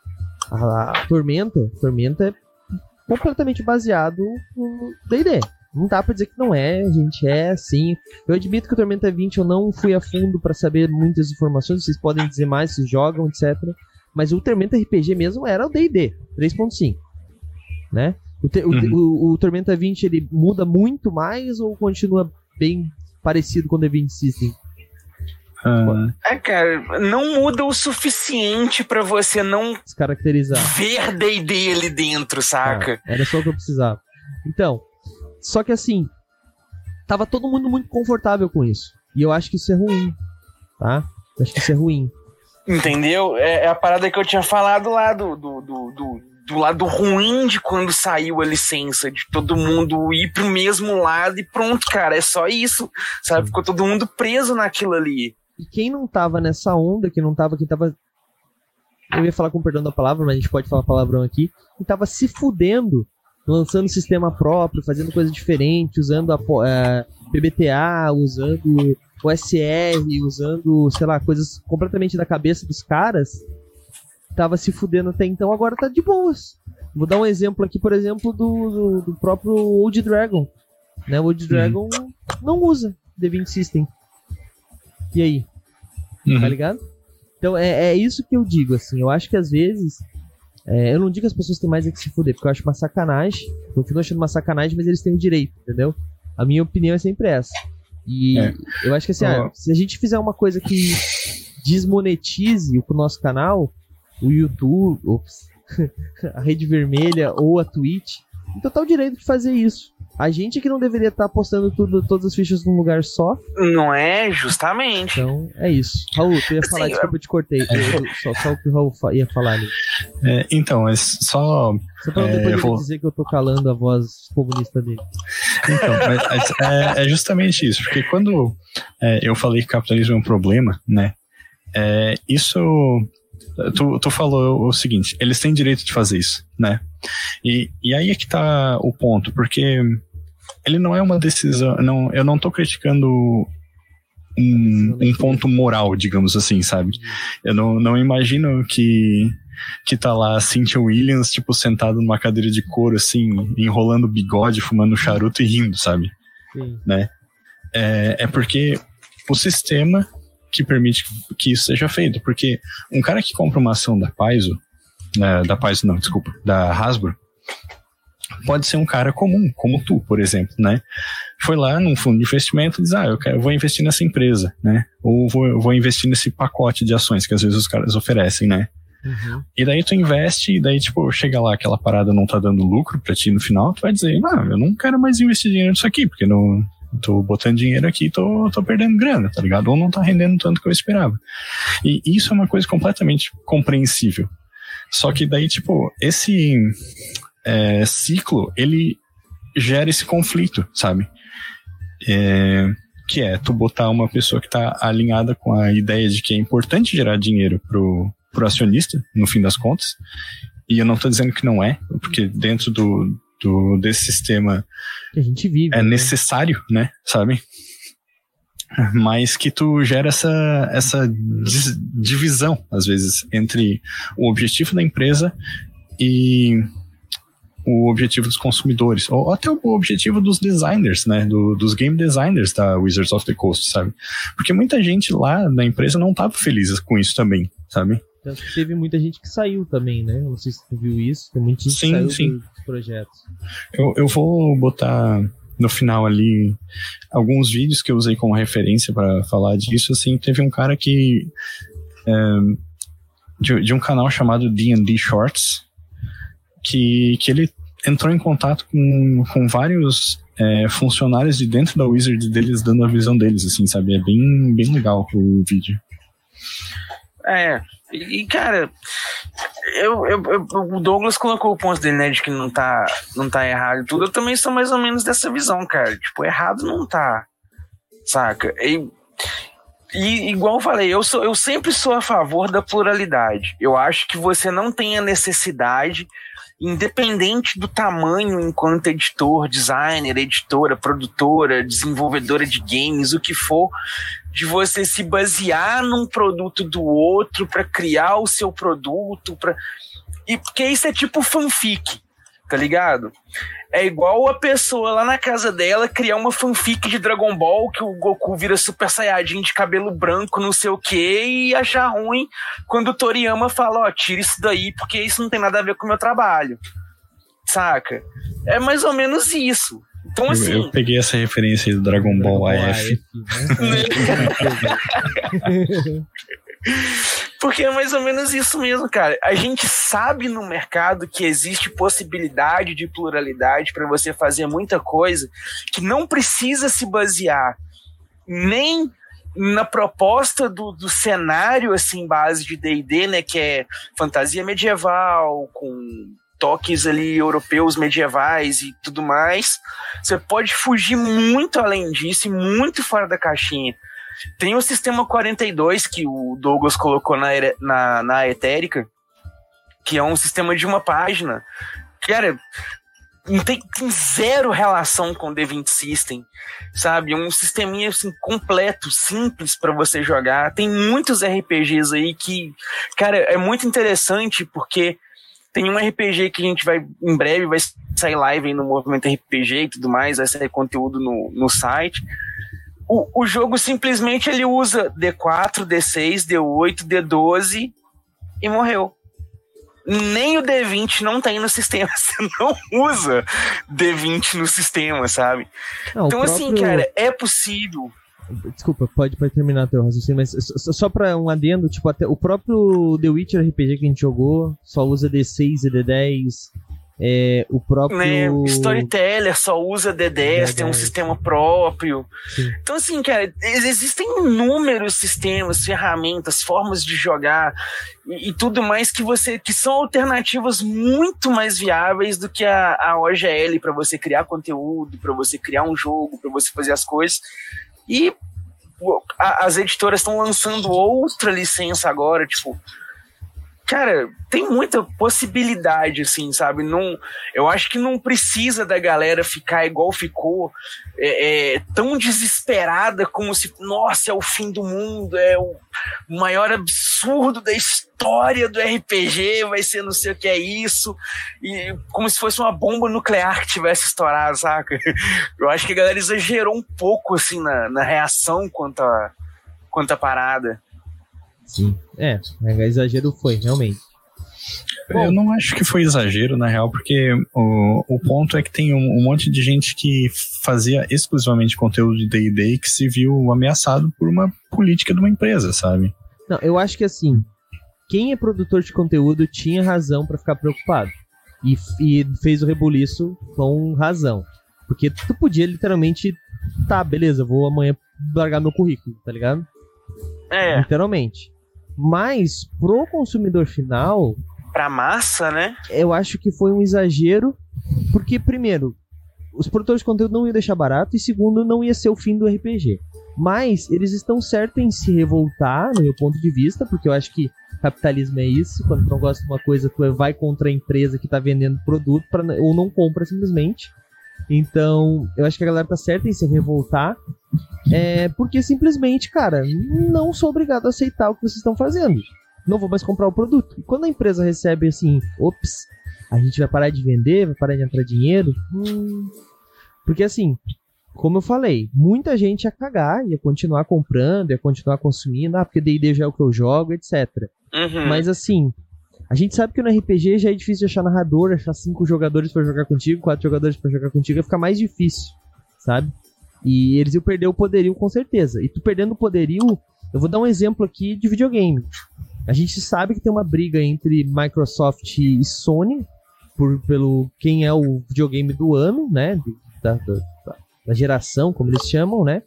A, a Tormenta. Tormenta é completamente baseado no DD. Não dá pra dizer que não é, gente é assim. Eu admito que o Tormenta 20 eu não fui a fundo pra saber muitas informações, vocês podem dizer mais, se jogam, etc. Mas o Tormenta RPG mesmo era o D&D 3.5, né? O, te- o, Uhum. o- o Tormenta 20 ele muda muito mais ou continua bem parecido com o D20 System? Ah, É, cara, não muda o suficiente pra você não Descaracterizar. ver D&D ali dentro, saca? Ah, era só o que eu precisava. Então, só que assim, tava todo mundo muito confortável com isso. E eu acho que isso é ruim, tá? Eu acho que isso é ruim. Entendeu? É, é a parada que eu tinha falado lá do, do, do, do, do lado ruim de quando saiu a licença, de todo mundo ir pro mesmo lado e pronto, cara, é só isso, sabe? Ficou todo mundo preso naquilo ali. E quem não tava nessa onda, que não tava, quem tava. Eu ia falar com perdão da palavra, mas a gente pode falar palavrão aqui. Quem tava se fudendo, lançando sistema próprio, fazendo coisa diferente, usando a PBTA, usando o SR, usando, sei lá, coisas completamente da cabeça dos caras, tava se fudendo até então, agora tá de boas. Vou dar um exemplo aqui, por exemplo, do, do, do próprio Old Dragon. Né? O Old Dragon não usa D20 System. E aí? uhum. Tá ligado? Então é, é isso que eu digo, assim. Eu acho que às vezes. é, eu não digo que as pessoas têm mais é que se fuder, porque eu acho uma sacanagem. Continuo achando uma sacanagem, mas eles têm o direito, entendeu? A minha opinião é sempre essa. E É. eu acho que assim, ah, se a gente fizer uma coisa que desmonetize o nosso canal, o YouTube, ops, [laughs] a Rede Vermelha ou a Twitch, tem total direito de fazer isso. A gente que não deveria estar postando tudo, todas as fichas num lugar só. Não é? Justamente. Então, é isso. Raul, tu ia falar, Sim, desculpa, eu te cortei. Eu- eu- só, só o que o Raul ia falar ali. É, então, mas só. Só pra não É, depois eu vou- dizer que eu tô calando a voz comunista dele. Então, mas, mas é, é justamente isso, porque quando é, eu falei que capitalismo é um problema, né? É, isso. Tu, tu falou o seguinte: eles têm direito de fazer isso, né? E, e aí é que tá o ponto, porque ele não é uma decisão. Não, eu não tô criticando um, um ponto moral, digamos assim, sabe? Eu não, não imagino que que tá lá a Cynthia Williams, tipo, sentado numa cadeira de couro, assim, enrolando bigode, fumando charuto e rindo, sabe? Sim. Né? É, é porque o sistema que permite que isso seja feito. Porque um cara que compra uma ação da Paizo, né, da Paizo não, desculpa, da Hasbro, pode ser um cara comum, como tu, por exemplo, né? Foi lá num fundo de investimento e diz, ah, eu, quero, eu vou investir nessa empresa, né? Ou vou, vou investir nesse pacote de ações que às vezes os caras oferecem, né? Uhum. E daí tu investe, e daí, tipo, chega lá, aquela parada não tá dando lucro pra ti no final, tu vai dizer, ah, eu não quero mais investir dinheiro nisso aqui, porque não, tô botando dinheiro aqui tô, tô perdendo grana, tá ligado? Ou não tá rendendo tanto que eu esperava. E isso é uma coisa completamente compreensível. Só que daí, tipo, esse é, ciclo, ele gera esse conflito, sabe? É, que é tu botar uma pessoa que tá alinhada com a ideia de que é importante gerar dinheiro pro, pro acionista, no fim das contas. E eu não tô dizendo que não é, porque dentro do, do desse sistema que a gente vive. É né? necessário, né? Sabe? Mas que tu gera essa, essa divisão, às vezes, entre o objetivo da empresa e o objetivo dos consumidores, ou até o objetivo dos designers, né, do, dos game designers da Wizards of the Coast, sabe? Porque muita gente lá na empresa não estava feliz com isso também, sabe? Tanto que teve muita gente que saiu também, né? Não sei se tu viu isso, tem muita gente sim, que saiu sim. dos projetos. Eu, eu vou botar no final ali alguns vídeos que eu usei como referência para falar disso. Assim, teve um cara que. É, de, de um canal chamado D&D Shorts, que, que ele entrou em contato com, com vários é, funcionários de dentro da Wizard deles dando a visão deles, assim, sabe? É bem, bem legal o vídeo. É, e, cara, eu, eu, eu, o Douglas colocou o ponto dele, né, de que não tá, não tá errado e tudo. Eu também sou mais ou menos dessa visão, cara. Tipo, errado não tá. Saca? E, e igual eu falei, eu, sou, eu sempre sou a favor da pluralidade. Eu acho que você não tem a necessidade independente do tamanho enquanto editor, designer, editora, produtora, desenvolvedora de games, o que for, de você se basear num produto do outro para criar o seu produto, para e porque isso é tipo fanfic, tá ligado? É igual a pessoa lá na casa dela criar uma fanfic de Dragon Ball que o Goku vira Super Saiyajin de cabelo branco, não sei o que, e achar ruim quando o Toriyama fala: Ó, oh, tira isso daí porque isso não tem nada a ver com o meu trabalho. Saca? É mais ou menos isso. Então, assim. Eu, eu peguei essa referência aí do Dragon Ball AF. [laughs] Porque é mais ou menos isso mesmo, cara. A gente sabe no mercado que existe possibilidade de pluralidade para você fazer muita coisa que não precisa se basear nem na proposta do, do cenário assim base de D&D, né, que é fantasia medieval com toques ali europeus medievais e tudo mais. Você pode fugir muito além disso e muito fora da caixinha. Tem o sistema 42 que o Douglas colocou na, na, na Etérica, que é um sistema de uma página. Cara, não tem, tem zero relação com o D20 System, sabe? Um sisteminha assim, completo, simples para você jogar. Tem muitos RPGs aí que, cara, é muito interessante porque tem um RPG que a gente vai, em breve, vai sair live no movimento RPG e tudo mais, vai sair conteúdo no, no site o, o jogo simplesmente ele usa D4, D6, D8, D12 e morreu. Nem o D20 não tem no sistema. [laughs] Você não usa D20 no sistema, sabe? Não, então, assim, próprio... assim, cara, é possível. Desculpa, pode, pode terminar teu raciocínio, mas só, só pra um adendo, tipo, até o próprio The Witcher RPG que a gente jogou só usa D6 e D10. É, o próprio. Né? Storyteller só usa D10, tem um sistema próprio. Sim. Então, assim, cara, existem inúmeros sistemas, ferramentas, formas de jogar e, e, tudo mais que você que são alternativas muito mais viáveis do que a, a OGL para você criar conteúdo, para você criar um jogo, para você fazer as coisas. E as editoras estão lançando outra licença agora, tipo cara, tem muita possibilidade, assim, sabe? Não, eu acho que não precisa da galera ficar igual ficou, é, é, tão desesperada como se, nossa, é o fim do mundo, é o maior absurdo da história do RPG, vai ser não sei o que é isso, e como se fosse uma bomba nuclear que tivesse estourado, saca? [laughs] Eu acho que a galera exagerou um pouco, assim, na, na reação quanto a, quanto a parada. Sim. É, exagero foi, realmente. Bom, eu não acho que foi exagero, na real, porque o, o ponto é que tem um, um monte de gente que fazia exclusivamente conteúdo de D&D que se viu ameaçado por uma política de uma empresa, sabe? Não, eu acho que assim, quem é produtor de conteúdo tinha razão para ficar preocupado. E, e fez o rebuliço com razão. Porque tu podia literalmente, tá, beleza, vou amanhã largar meu currículo, tá ligado? É. Literalmente. Mas, pro consumidor final. Pra massa, né? Eu acho que foi um exagero. Porque, primeiro, os produtores de conteúdo não iam deixar barato. E, segundo, não ia ser o fim do RPG. Mas, eles estão certos em se revoltar, no meu ponto de vista. Porque eu acho que capitalismo é isso. Quando tu não gosta de uma coisa, tu vai contra a empresa que tá vendendo produto. Pra, ou não compra simplesmente. Então, eu acho que a galera tá certa em se revoltar. É porque simplesmente, cara, não sou obrigado a aceitar o que vocês estão fazendo. Não vou mais comprar o produto. E quando a empresa recebe assim, ops, a gente vai parar de vender, vai parar de entrar dinheiro. Hum, porque assim, como eu falei, muita gente ia cagar, ia continuar comprando, ia continuar consumindo, ah, porque D&D já é o que eu jogo, etc. Uhum. Mas assim, a gente sabe que no RPG já é difícil achar narrador, achar cinco jogadores para jogar contigo, quatro jogadores para jogar contigo, ia ficar mais difícil, sabe? E eles iam perder o poderio com certeza. E tu perdendo o poderio, eu vou dar um exemplo aqui de videogame. A gente sabe que tem uma briga entre Microsoft e Sony por, pelo quem é o videogame do ano, né? Da, da, da geração, como eles chamam, né?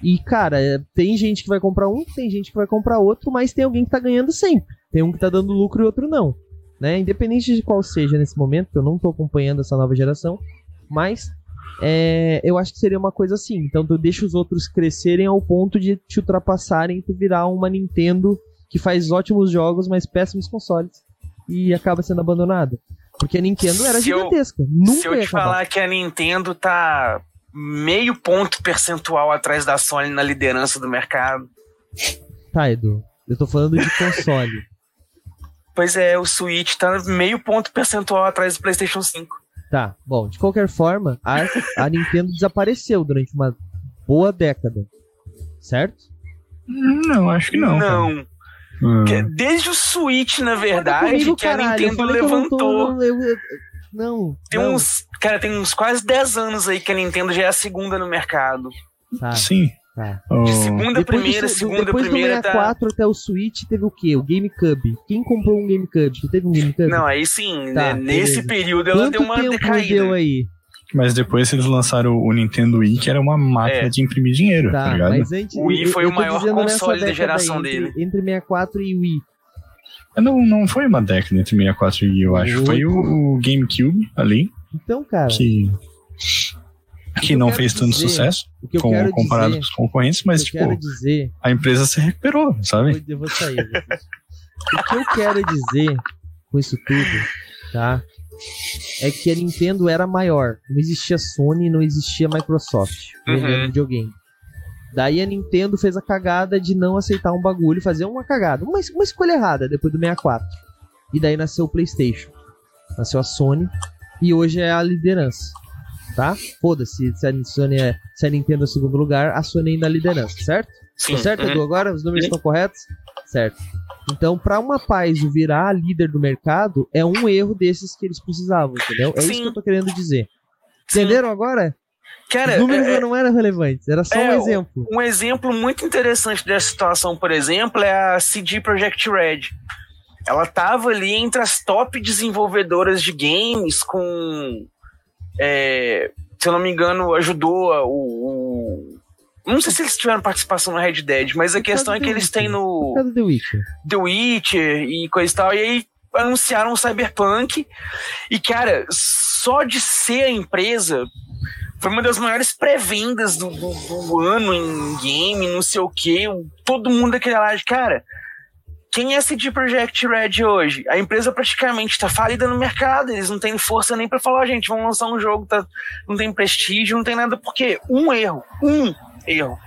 E, cara, tem gente que vai comprar um, tem gente que vai comprar outro, mas tem alguém que tá ganhando sempre. Tem um que tá dando lucro e outro não. Né? Independente de qual seja nesse momento, que eu não tô acompanhando essa nova geração, mas é, eu acho que seria uma coisa assim. Então tu deixa os outros crescerem ao ponto de te ultrapassarem e tu virar uma Nintendo que faz ótimos jogos, mas péssimos consoles. E acaba sendo abandonada. Porque a Nintendo era Se eu- gigantesca. Nunca Se eu te acabar. falar que a Nintendo tá meio ponto percentual atrás da Sony na liderança do mercado. Tá, Edu. Eu tô falando de console. [laughs] Pois é, o Switch tá meio ponto percentual atrás do PlayStation 5. Tá, bom, de qualquer forma, a, a Nintendo desapareceu durante uma boa década. Certo? Não, acho que não. cara. Não. Hum. Que- Desde o Switch, na verdade, Comigo, que a caralho, eu Nintendo que eu não tô- levantou. eu- eu- não, Tem não. uns. Cara, tem uns quase 10 anos aí que a Nintendo já é a segunda no mercado. Tá, Sim. Tá. O- Segunda, Depois do primeira, do- segunda, depois primeira do tá. 64 até o Switch teve o quê? O GameCube. Quem comprou um GameCube? Tu teve um GameCube? Não, aí sim, Tá, né, nesse período ela Quanto deu uma tempo decaída. deu aí? Mas depois eles lançaram o Nintendo Wii, que era uma máquina É. de imprimir dinheiro, tá, Tá, ligado? mas antes. O Wii foi o maior console da geração aí, dele. Entre, entre 64 e Wii. Não, não foi uma década entre 64 e Wii, eu acho. Foi o, o GameCube ali, Então, cara, que, que não fez tanto dizer- sucesso o que eu com, comparado dizer. com os concorrentes, mas, tipo, dizer. a empresa se recuperou, sabe? Eu vou sair. eu vou sair. o que eu quero dizer com isso tudo, tá? É que a Nintendo era maior. Não existia Sony, não existia Microsoft vendendo Uhum. videogame. Daí a Nintendo fez a cagada de não aceitar um bagulho, fazer uma cagada, uma, uma escolha errada depois do 64. E daí nasceu o PlayStation. Nasceu a Sony e hoje é a liderança. Tá? Foda-se se a Sony é, se a Nintendo é o segundo lugar, a Sony ainda é a liderança, certo? Sim. Tô certo, uhum. Edu? Agora os números estão corretos? Certo. Então, para uma Paizo virar a líder do mercado, é um erro desses que eles precisavam, entendeu? É isso Sim. que eu tô querendo dizer. Sim. Entenderam agora? Cara, Os números é- não eram relevantes, era só é, um exemplo. Um exemplo muito interessante dessa situação, por exemplo, é a CD Projekt Red. Ela tava ali entre as top desenvolvedoras de games com. É, se eu não me engano, ajudou o. o- não sei se eles tiveram participação no Red Dead, mas a questão é que eles têm no Cadê The Witcher? The Witcher e coisa e tal. E aí anunciaram o Cyberpunk. E, cara, só de ser a empresa. Foi uma das maiores pré-vendas do, do- do ano em game, não sei o quê. Todo mundo daquele lá de cara. Quem é CD Projekt Red hoje? A empresa praticamente está falida no mercado, eles não têm força nem para falar, gente, vamos lançar um jogo, tá, não tem prestígio, não tem nada, porque um erro, um erro.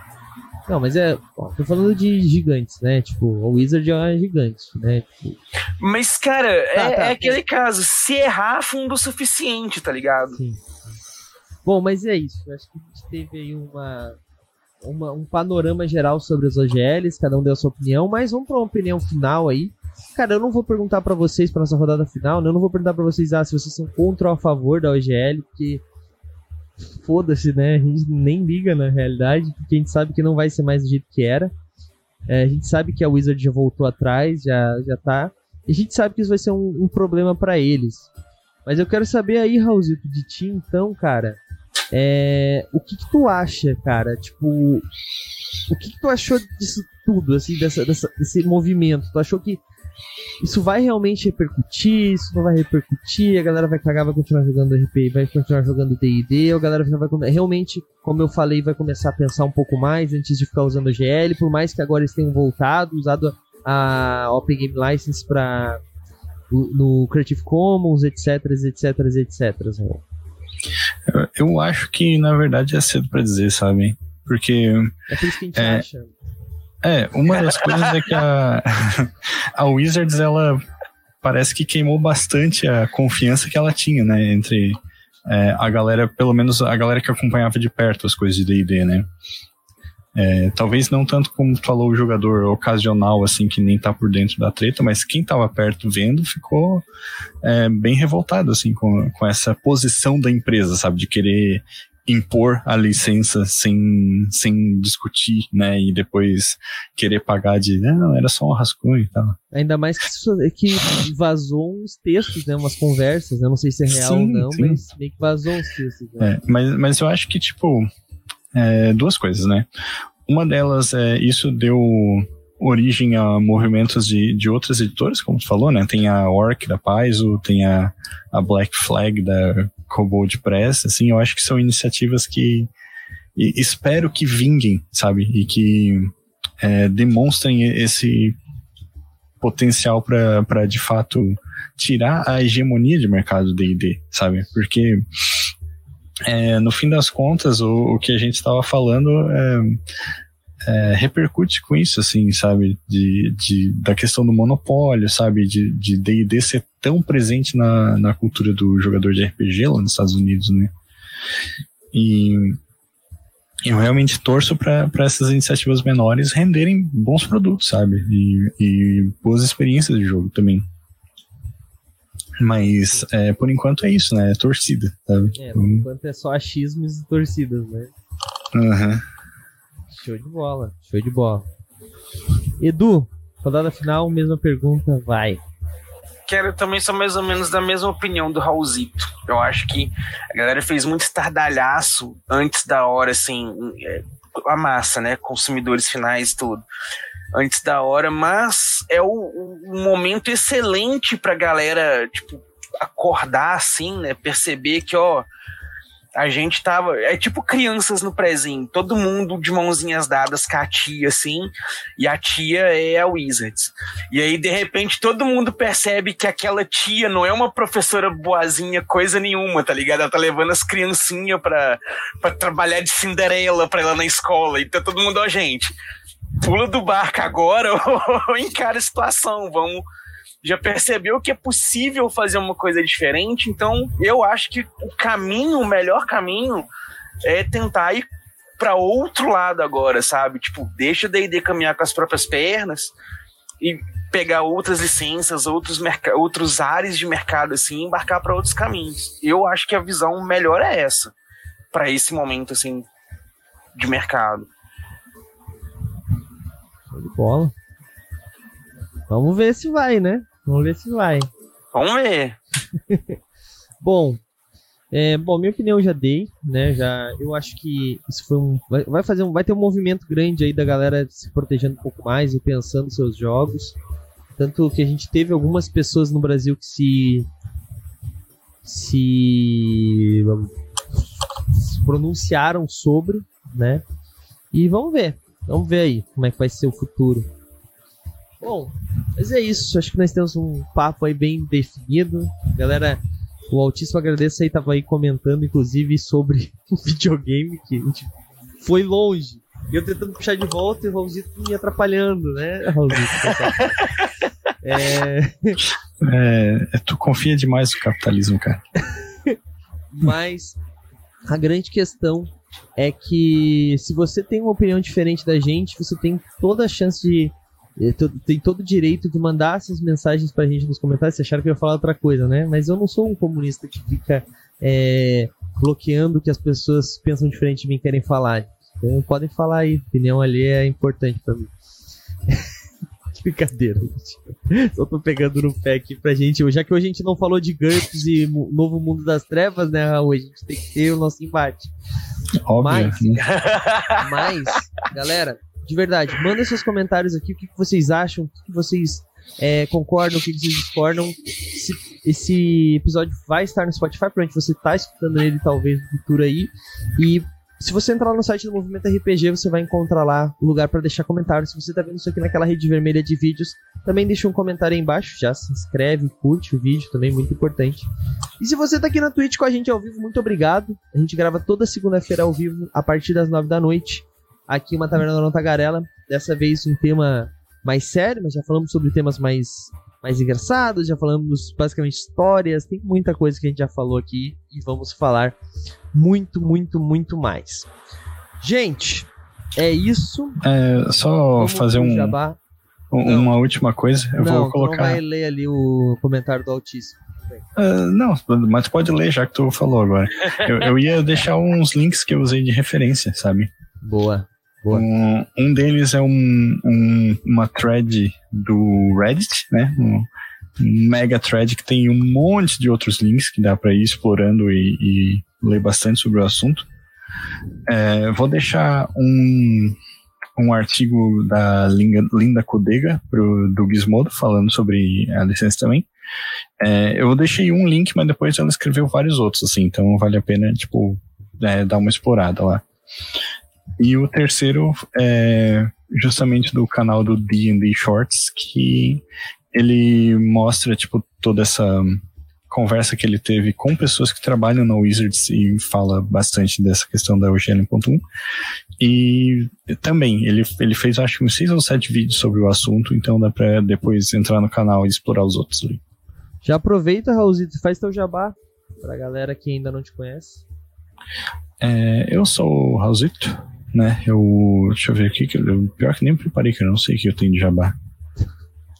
Não, mas é. Ó, tô falando de gigantes, né? Tipo, o Wizard é uma gigante, né? Tipo... Mas, cara, tá, é, tá, é, aquele caso. Se errar, fundo o suficiente, tá ligado? Sim. Bom, mas é isso. Eu acho que a gente teve aí uma, uma, um panorama geral sobre as OGLs, cada um deu a sua opinião, mas vamos para uma opinião final aí. Cara, eu não vou perguntar para vocês para nossa rodada final, né? eu não vou perguntar para vocês ah, se vocês são contra ou a favor da OGL, porque foda-se, né? A gente nem liga na realidade, porque a gente sabe que não vai ser mais do jeito que era. É, a gente sabe que a Wizard já voltou atrás, já, já tá. E a gente sabe que isso vai ser um, um problema para eles. Mas eu quero saber aí, Raulzito, de ti, então, cara. É, o que, que tu acha, cara? Tipo, o que, que tu achou disso tudo, assim, dessa, dessa, desse movimento? Tu achou que isso vai realmente repercutir, isso não vai repercutir, a galera vai cagar, vai continuar jogando RP, vai continuar jogando D&D, a galera vai realmente, como eu falei, vai começar a pensar um pouco mais antes de ficar usando GL, por mais que agora eles tenham voltado, usado a Open Game License para no Creative Commons, etc, etc, etc. Eu acho que na verdade é cedo para dizer, sabe? Porque é por isso que a gente é, acha. É, uma das coisas é que a, [laughs] a Wizards, ela parece que queimou bastante a confiança que ela tinha, né, entre é, a galera, pelo menos a galera que acompanhava de perto as coisas de D&D, né. É, talvez não tanto como falou o jogador ocasional, assim, que nem tá por dentro da treta, mas quem tava perto vendo ficou é, bem revoltado, assim, com, com essa posição da empresa, sabe, de querer impor a licença sem, sem discutir, né? E depois querer pagar de, não, era só um rascunho e tal. Ainda mais que, que vazou uns textos, né? Umas conversas, né? Não sei se é real sim, ou não, sim. mas meio que vazou uns textos. Né? É, mas, mas eu acho que, tipo, é, duas coisas, né? Uma delas é, isso deu origem a movimentos de, de outras editoras, como tu falou, né? Tem a Orc da Paizo, tem a, a Black Flag da Cobold Press, assim, eu acho que são iniciativas que espero que vinguem, sabe? E que é, demonstrem esse potencial para de fato tirar a hegemonia de mercado D&D, sabe? Porque é, no fim das contas o, o que a gente estava falando é, é, repercute com isso, assim, sabe? De, de, da questão do monopólio, sabe? De D&D ser tão presente na, na cultura do jogador de RPG lá nos Estados Unidos, né? E eu realmente torço para essas iniciativas menores renderem bons produtos, sabe? E, e boas experiências de jogo também. Mas, é, por enquanto é isso, né? É torcida, sabe? É, por enquanto é só achismos e torcidas, né? Aham. Uhum. Show de bola, show de bola. Edu, rodada final, mesma pergunta, vai. Quero também sou mais ou menos da mesma opinião do Raulzito. Eu acho que a galera fez muito estardalhaço antes da hora, assim, é, a massa, né? Consumidores finais e tudo. Antes da hora, mas é o, um momento excelente pra galera, tipo, acordar assim, né? Perceber que, ó, a gente tava. É tipo crianças no prezinho, todo mundo de mãozinhas dadas com a tia, assim, e a tia é a Wizards. E aí, de repente, todo mundo percebe que aquela tia não é uma professora boazinha, coisa nenhuma, tá ligado? Ela tá levando as criancinhas pra, pra trabalhar de Cinderela pra ela na escola. Então todo mundo, ó, gente, pula do barco agora [laughs] ou encara a situação, vamos já percebeu que é possível fazer uma coisa diferente, então eu acho que o caminho, o melhor caminho é tentar ir para outro lado agora, sabe? Tipo, deixa o D&D caminhar com as próprias pernas e pegar outras licenças, outros, outros áreas de mercado assim, e embarcar para outros caminhos. Eu acho que a visão melhor é essa para esse momento assim de mercado. Bola. Vamos ver se vai, né? Vamos ver se vai. Vamos ver. [laughs] bom, é, bom, minha opinião eu já dei, né? Já, eu acho que isso foi um, vai, vai fazer um, vai ter um movimento grande aí da galera se protegendo um pouco mais e pensando seus jogos. Tanto que a gente teve algumas pessoas no Brasil que se se, se pronunciaram sobre, né? E vamos ver, vamos ver aí como é que vai ser o futuro. Bom, mas é isso. Acho que nós temos um papo aí bem definido. Galera, o Altíssimo agradeço aí, tava aí comentando, inclusive, sobre o [laughs] videogame, que a gente foi longe. E eu tentando puxar de volta e o Raulzito me atrapalhando, né, [laughs] Raulzito? é... é... Tu confia demais no capitalismo, cara. [laughs] Mas a grande questão é que se você tem uma opinião diferente da gente, você tem toda a chance de. Eh, tem todo o direito de mandar essas mensagens pra gente nos comentários. Vocês acharam que eu ia falar outra coisa, né? Mas eu não sou um comunista que fica é, bloqueando que as pessoas pensam diferente de mim querem falar. Então podem falar aí, opinião ali é importante para mim. Brincadeira, gente. Só tô pegando no pé aqui pra gente. Já que hoje a gente não falou de GURPS e Novo Mundo das Trevas, né, Raul? A gente tem que ter o nosso embate. Óbvio. Mas, né? [laughs] mas galera, de verdade, manda seus comentários aqui. O que, vocês acham? O que, vocês é, concordam? O que, vocês discordam? Se, esse episódio vai estar no Spotify, pra onde você tá escutando ele, talvez, no futuro aí. E se você entrar no site do Movimento RPG, você vai encontrar lá o lugar para deixar comentário. Se você tá vendo isso aqui naquela rede vermelha de vídeos, também deixa um comentário aí embaixo. Já se inscreve, curte o vídeo, também muito importante. E se você tá aqui na Twitch com a gente ao vivo, muito obrigado. A gente grava toda segunda-feira ao vivo, a partir das nove da noite, aqui uma Taverna da Tagarela. Dessa vez um tema mais sério, mas já falamos sobre temas mais mais engraçados, já falamos basicamente histórias, tem muita coisa que a gente já falou aqui e vamos falar muito, muito, muito mais. Gente, é isso. É, só vamos fazer um, um uma última coisa. Eu não, vou colocar. Não vai ler ali o comentário do Altíssimo. Uh, não, mas pode ler já que tu falou agora. eu, eu ia deixar uns links que eu usei de referência, sabe? Boa. Um, um deles é um, um, uma thread do Reddit, né? Um, mega thread que tem um monte de outros links que dá para ir explorando e, e, ler bastante sobre o assunto. É, vou deixar um, um artigo da Linda, Linda Codega pro, do Gizmodo falando sobre a licença também. É, eu deixei um link, mas depois ela escreveu vários outros, assim, então vale a pena, tipo, é, dar uma explorada lá. E o terceiro é justamente do canal do D&D Shorts, que ele mostra, tipo, toda essa conversa que ele teve com pessoas que trabalham na Wizards e fala bastante dessa questão da UGL.1. E também, ele, ele fez acho que uns seis ou sete vídeos sobre o assunto, então dá pra depois entrar no canal e explorar os outros ali. Já aproveita, Raulzito, faz teu jabá pra galera que ainda não te conhece. É, eu sou o Raulzito, né? Eu. Deixa eu ver aqui, que eu, pior que nem preparei, que eu não sei o que eu tenho de jabá.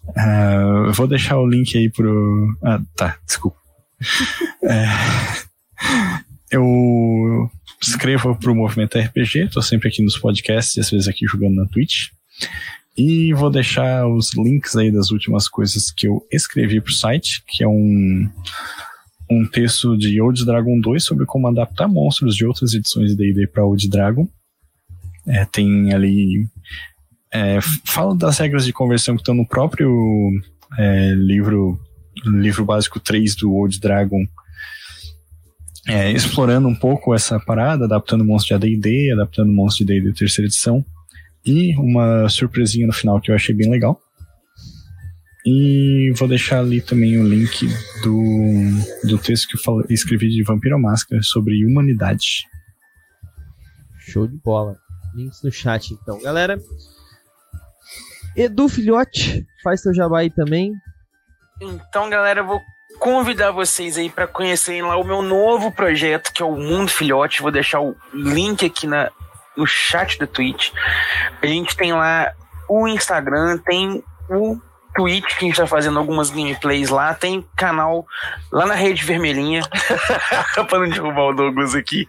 Uh, eu vou deixar o link aí pro. Ah, tá, desculpa. [laughs] é, eu escrevo pro Movimento RPG, tô sempre aqui nos podcasts e às vezes aqui jogando na Twitch. E vou deixar os links aí das últimas coisas que eu escrevi pro site, que é um, um texto de Old Dragon 2 sobre como adaptar monstros de outras edições de D&D para Old Dragon. É, tem ali. É, fala das regras de conversão que estão no próprio é, livro, livro básico 3 do Old Dragon. É, explorando um pouco essa parada, adaptando o monstro de AD&D, adaptando o monstro de D&D terceira edição. E uma surpresinha no final que eu achei bem legal. E vou deixar ali também o link do, do texto que eu escrevi de Vampiro Máscara sobre humanidade. Show de bola links no chat, então. Galera, Edu Filhote, faz seu jabá aí também. Então, galera, eu vou convidar vocês aí para conhecerem lá o meu novo projeto, que é o Mundo Filhote. Vou deixar o link aqui na, no chat da Twitch. A gente tem lá o Instagram, tem o Twitch, que a gente tá fazendo algumas gameplays lá. Tem canal lá na Rede Vermelhinha, [laughs] pra não derrubar o Douglas aqui,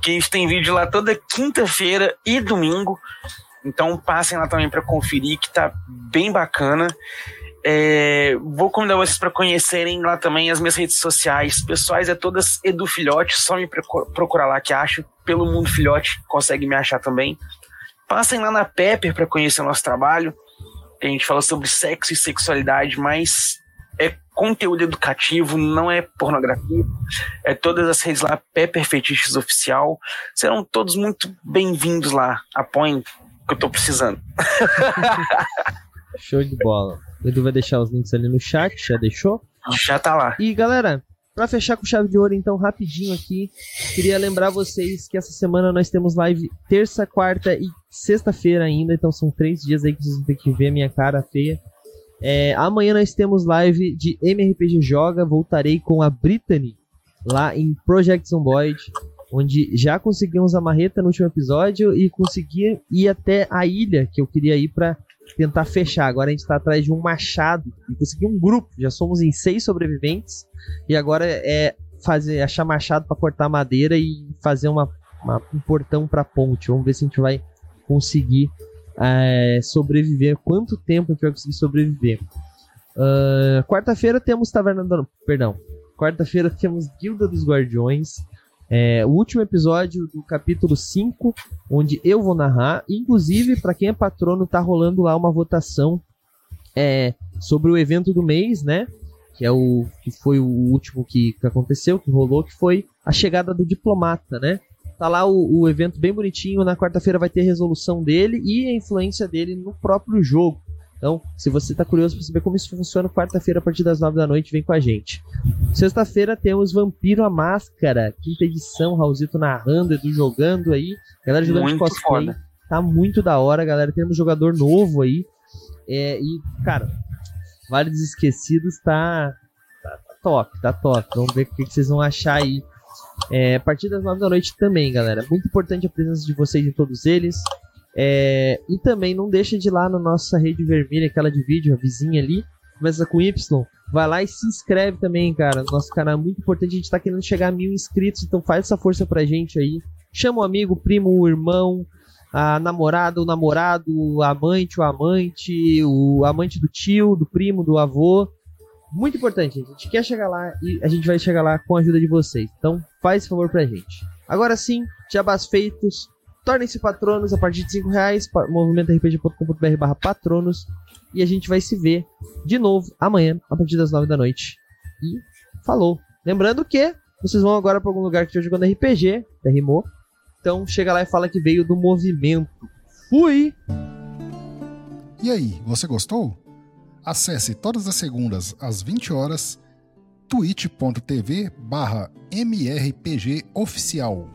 que a gente tem vídeo lá toda quinta-feira e domingo. Então passem lá também para conferir, que tá bem bacana. É, vou convidar vocês para conhecerem lá também as minhas redes sociais pessoais, é todas Edu Filhote, só me procurar lá que acho. Pelo Mundo Filhote, consegue me achar também. Passem lá na Pepper para conhecer o nosso trabalho a gente fala sobre sexo e sexualidade, mas é conteúdo educativo, não é pornografia. É todas as redes lá, Pepper Fetiches Oficial. Serão todos muito bem-vindos lá. Apoiem, que eu tô precisando. [laughs] show de bola. O Edu vai deixar os links ali no chat, já deixou? Já tá lá. E galera, para fechar com chave de ouro, então, rapidinho aqui, queria lembrar vocês que essa semana nós temos live terça, quarta e sexta-feira ainda, então são três dias aí que vocês vão ter que ver minha cara feia. É, amanhã nós temos live de MRPG Joga, voltarei com a Brittany lá em Project Zomboid, onde já conseguimos a marreta no último episódio e consegui ir até a ilha que eu queria ir para tentar fechar. Agora a gente está atrás de um machado e consegui um grupo. Já somos em seis sobreviventes e agora é fazer achar machado para cortar madeira e fazer uma, uma um portão para ponte. Vamos ver se a gente vai conseguir é, sobreviver. Quanto tempo a gente vai conseguir sobreviver? Uh, Quarta-feira temos Taverna do... Perdão. Quarta-feira temos Guilda dos Guardiões. É, o último episódio do capítulo 5, onde eu vou narrar. Inclusive, para quem é patrono, tá rolando lá uma votação é, sobre o evento do mês, né? Que é o que foi o último que, que aconteceu, que rolou, que foi a chegada do diplomata, né? Tá lá o, o evento bem bonitinho. Na quarta-feira vai ter resolução dele e a influência dele no próprio jogo. Então, se você está curioso para saber como isso funciona, quarta-feira a partir das nove da noite, vem com a gente. Sexta-feira temos Vampiro a Máscara, quinta edição, Raulzito narrando, Edu jogando aí. Galera jogando muito de cosplay. Foda. Tá muito da hora, galera. Temos jogador novo aí. É, e, cara, dos Esquecidos tá, tá, tá, top, tá top. Vamos ver o que, que vocês vão achar aí. É, a partir das nove da noite também, galera. Muito importante a presença de vocês em todos eles. É, e também não deixa de ir lá na nossa rede vermelha, aquela de vídeo, a vizinha ali, começa com Y. Vai lá e se inscreve também, cara. Nosso canal é muito importante, a gente tá querendo chegar a mil inscritos, então faz essa força pra gente aí. Chama o amigo, o primo, o irmão, a namorada, o namorado, o amante, o amante, o amante do tio, do primo, do avô. Muito importante. A gente quer chegar lá e a gente vai chegar lá com a ajuda de vocês. Então, faz favor pra gente. Agora sim, jabás feitos. Tornem-se patronos a partir de 5 reais, movimentorpg.com.br barra patronos. E a gente vai se ver de novo amanhã, a partir das 9 da noite. E falou! Lembrando que vocês vão agora para algum lugar que estiver jogando RPG, derrimou. Então chega lá e fala que veio do movimento. Fui! E aí, você gostou? Acesse todas as segundas às 20 horas twitch.tv barra mrpgoficial.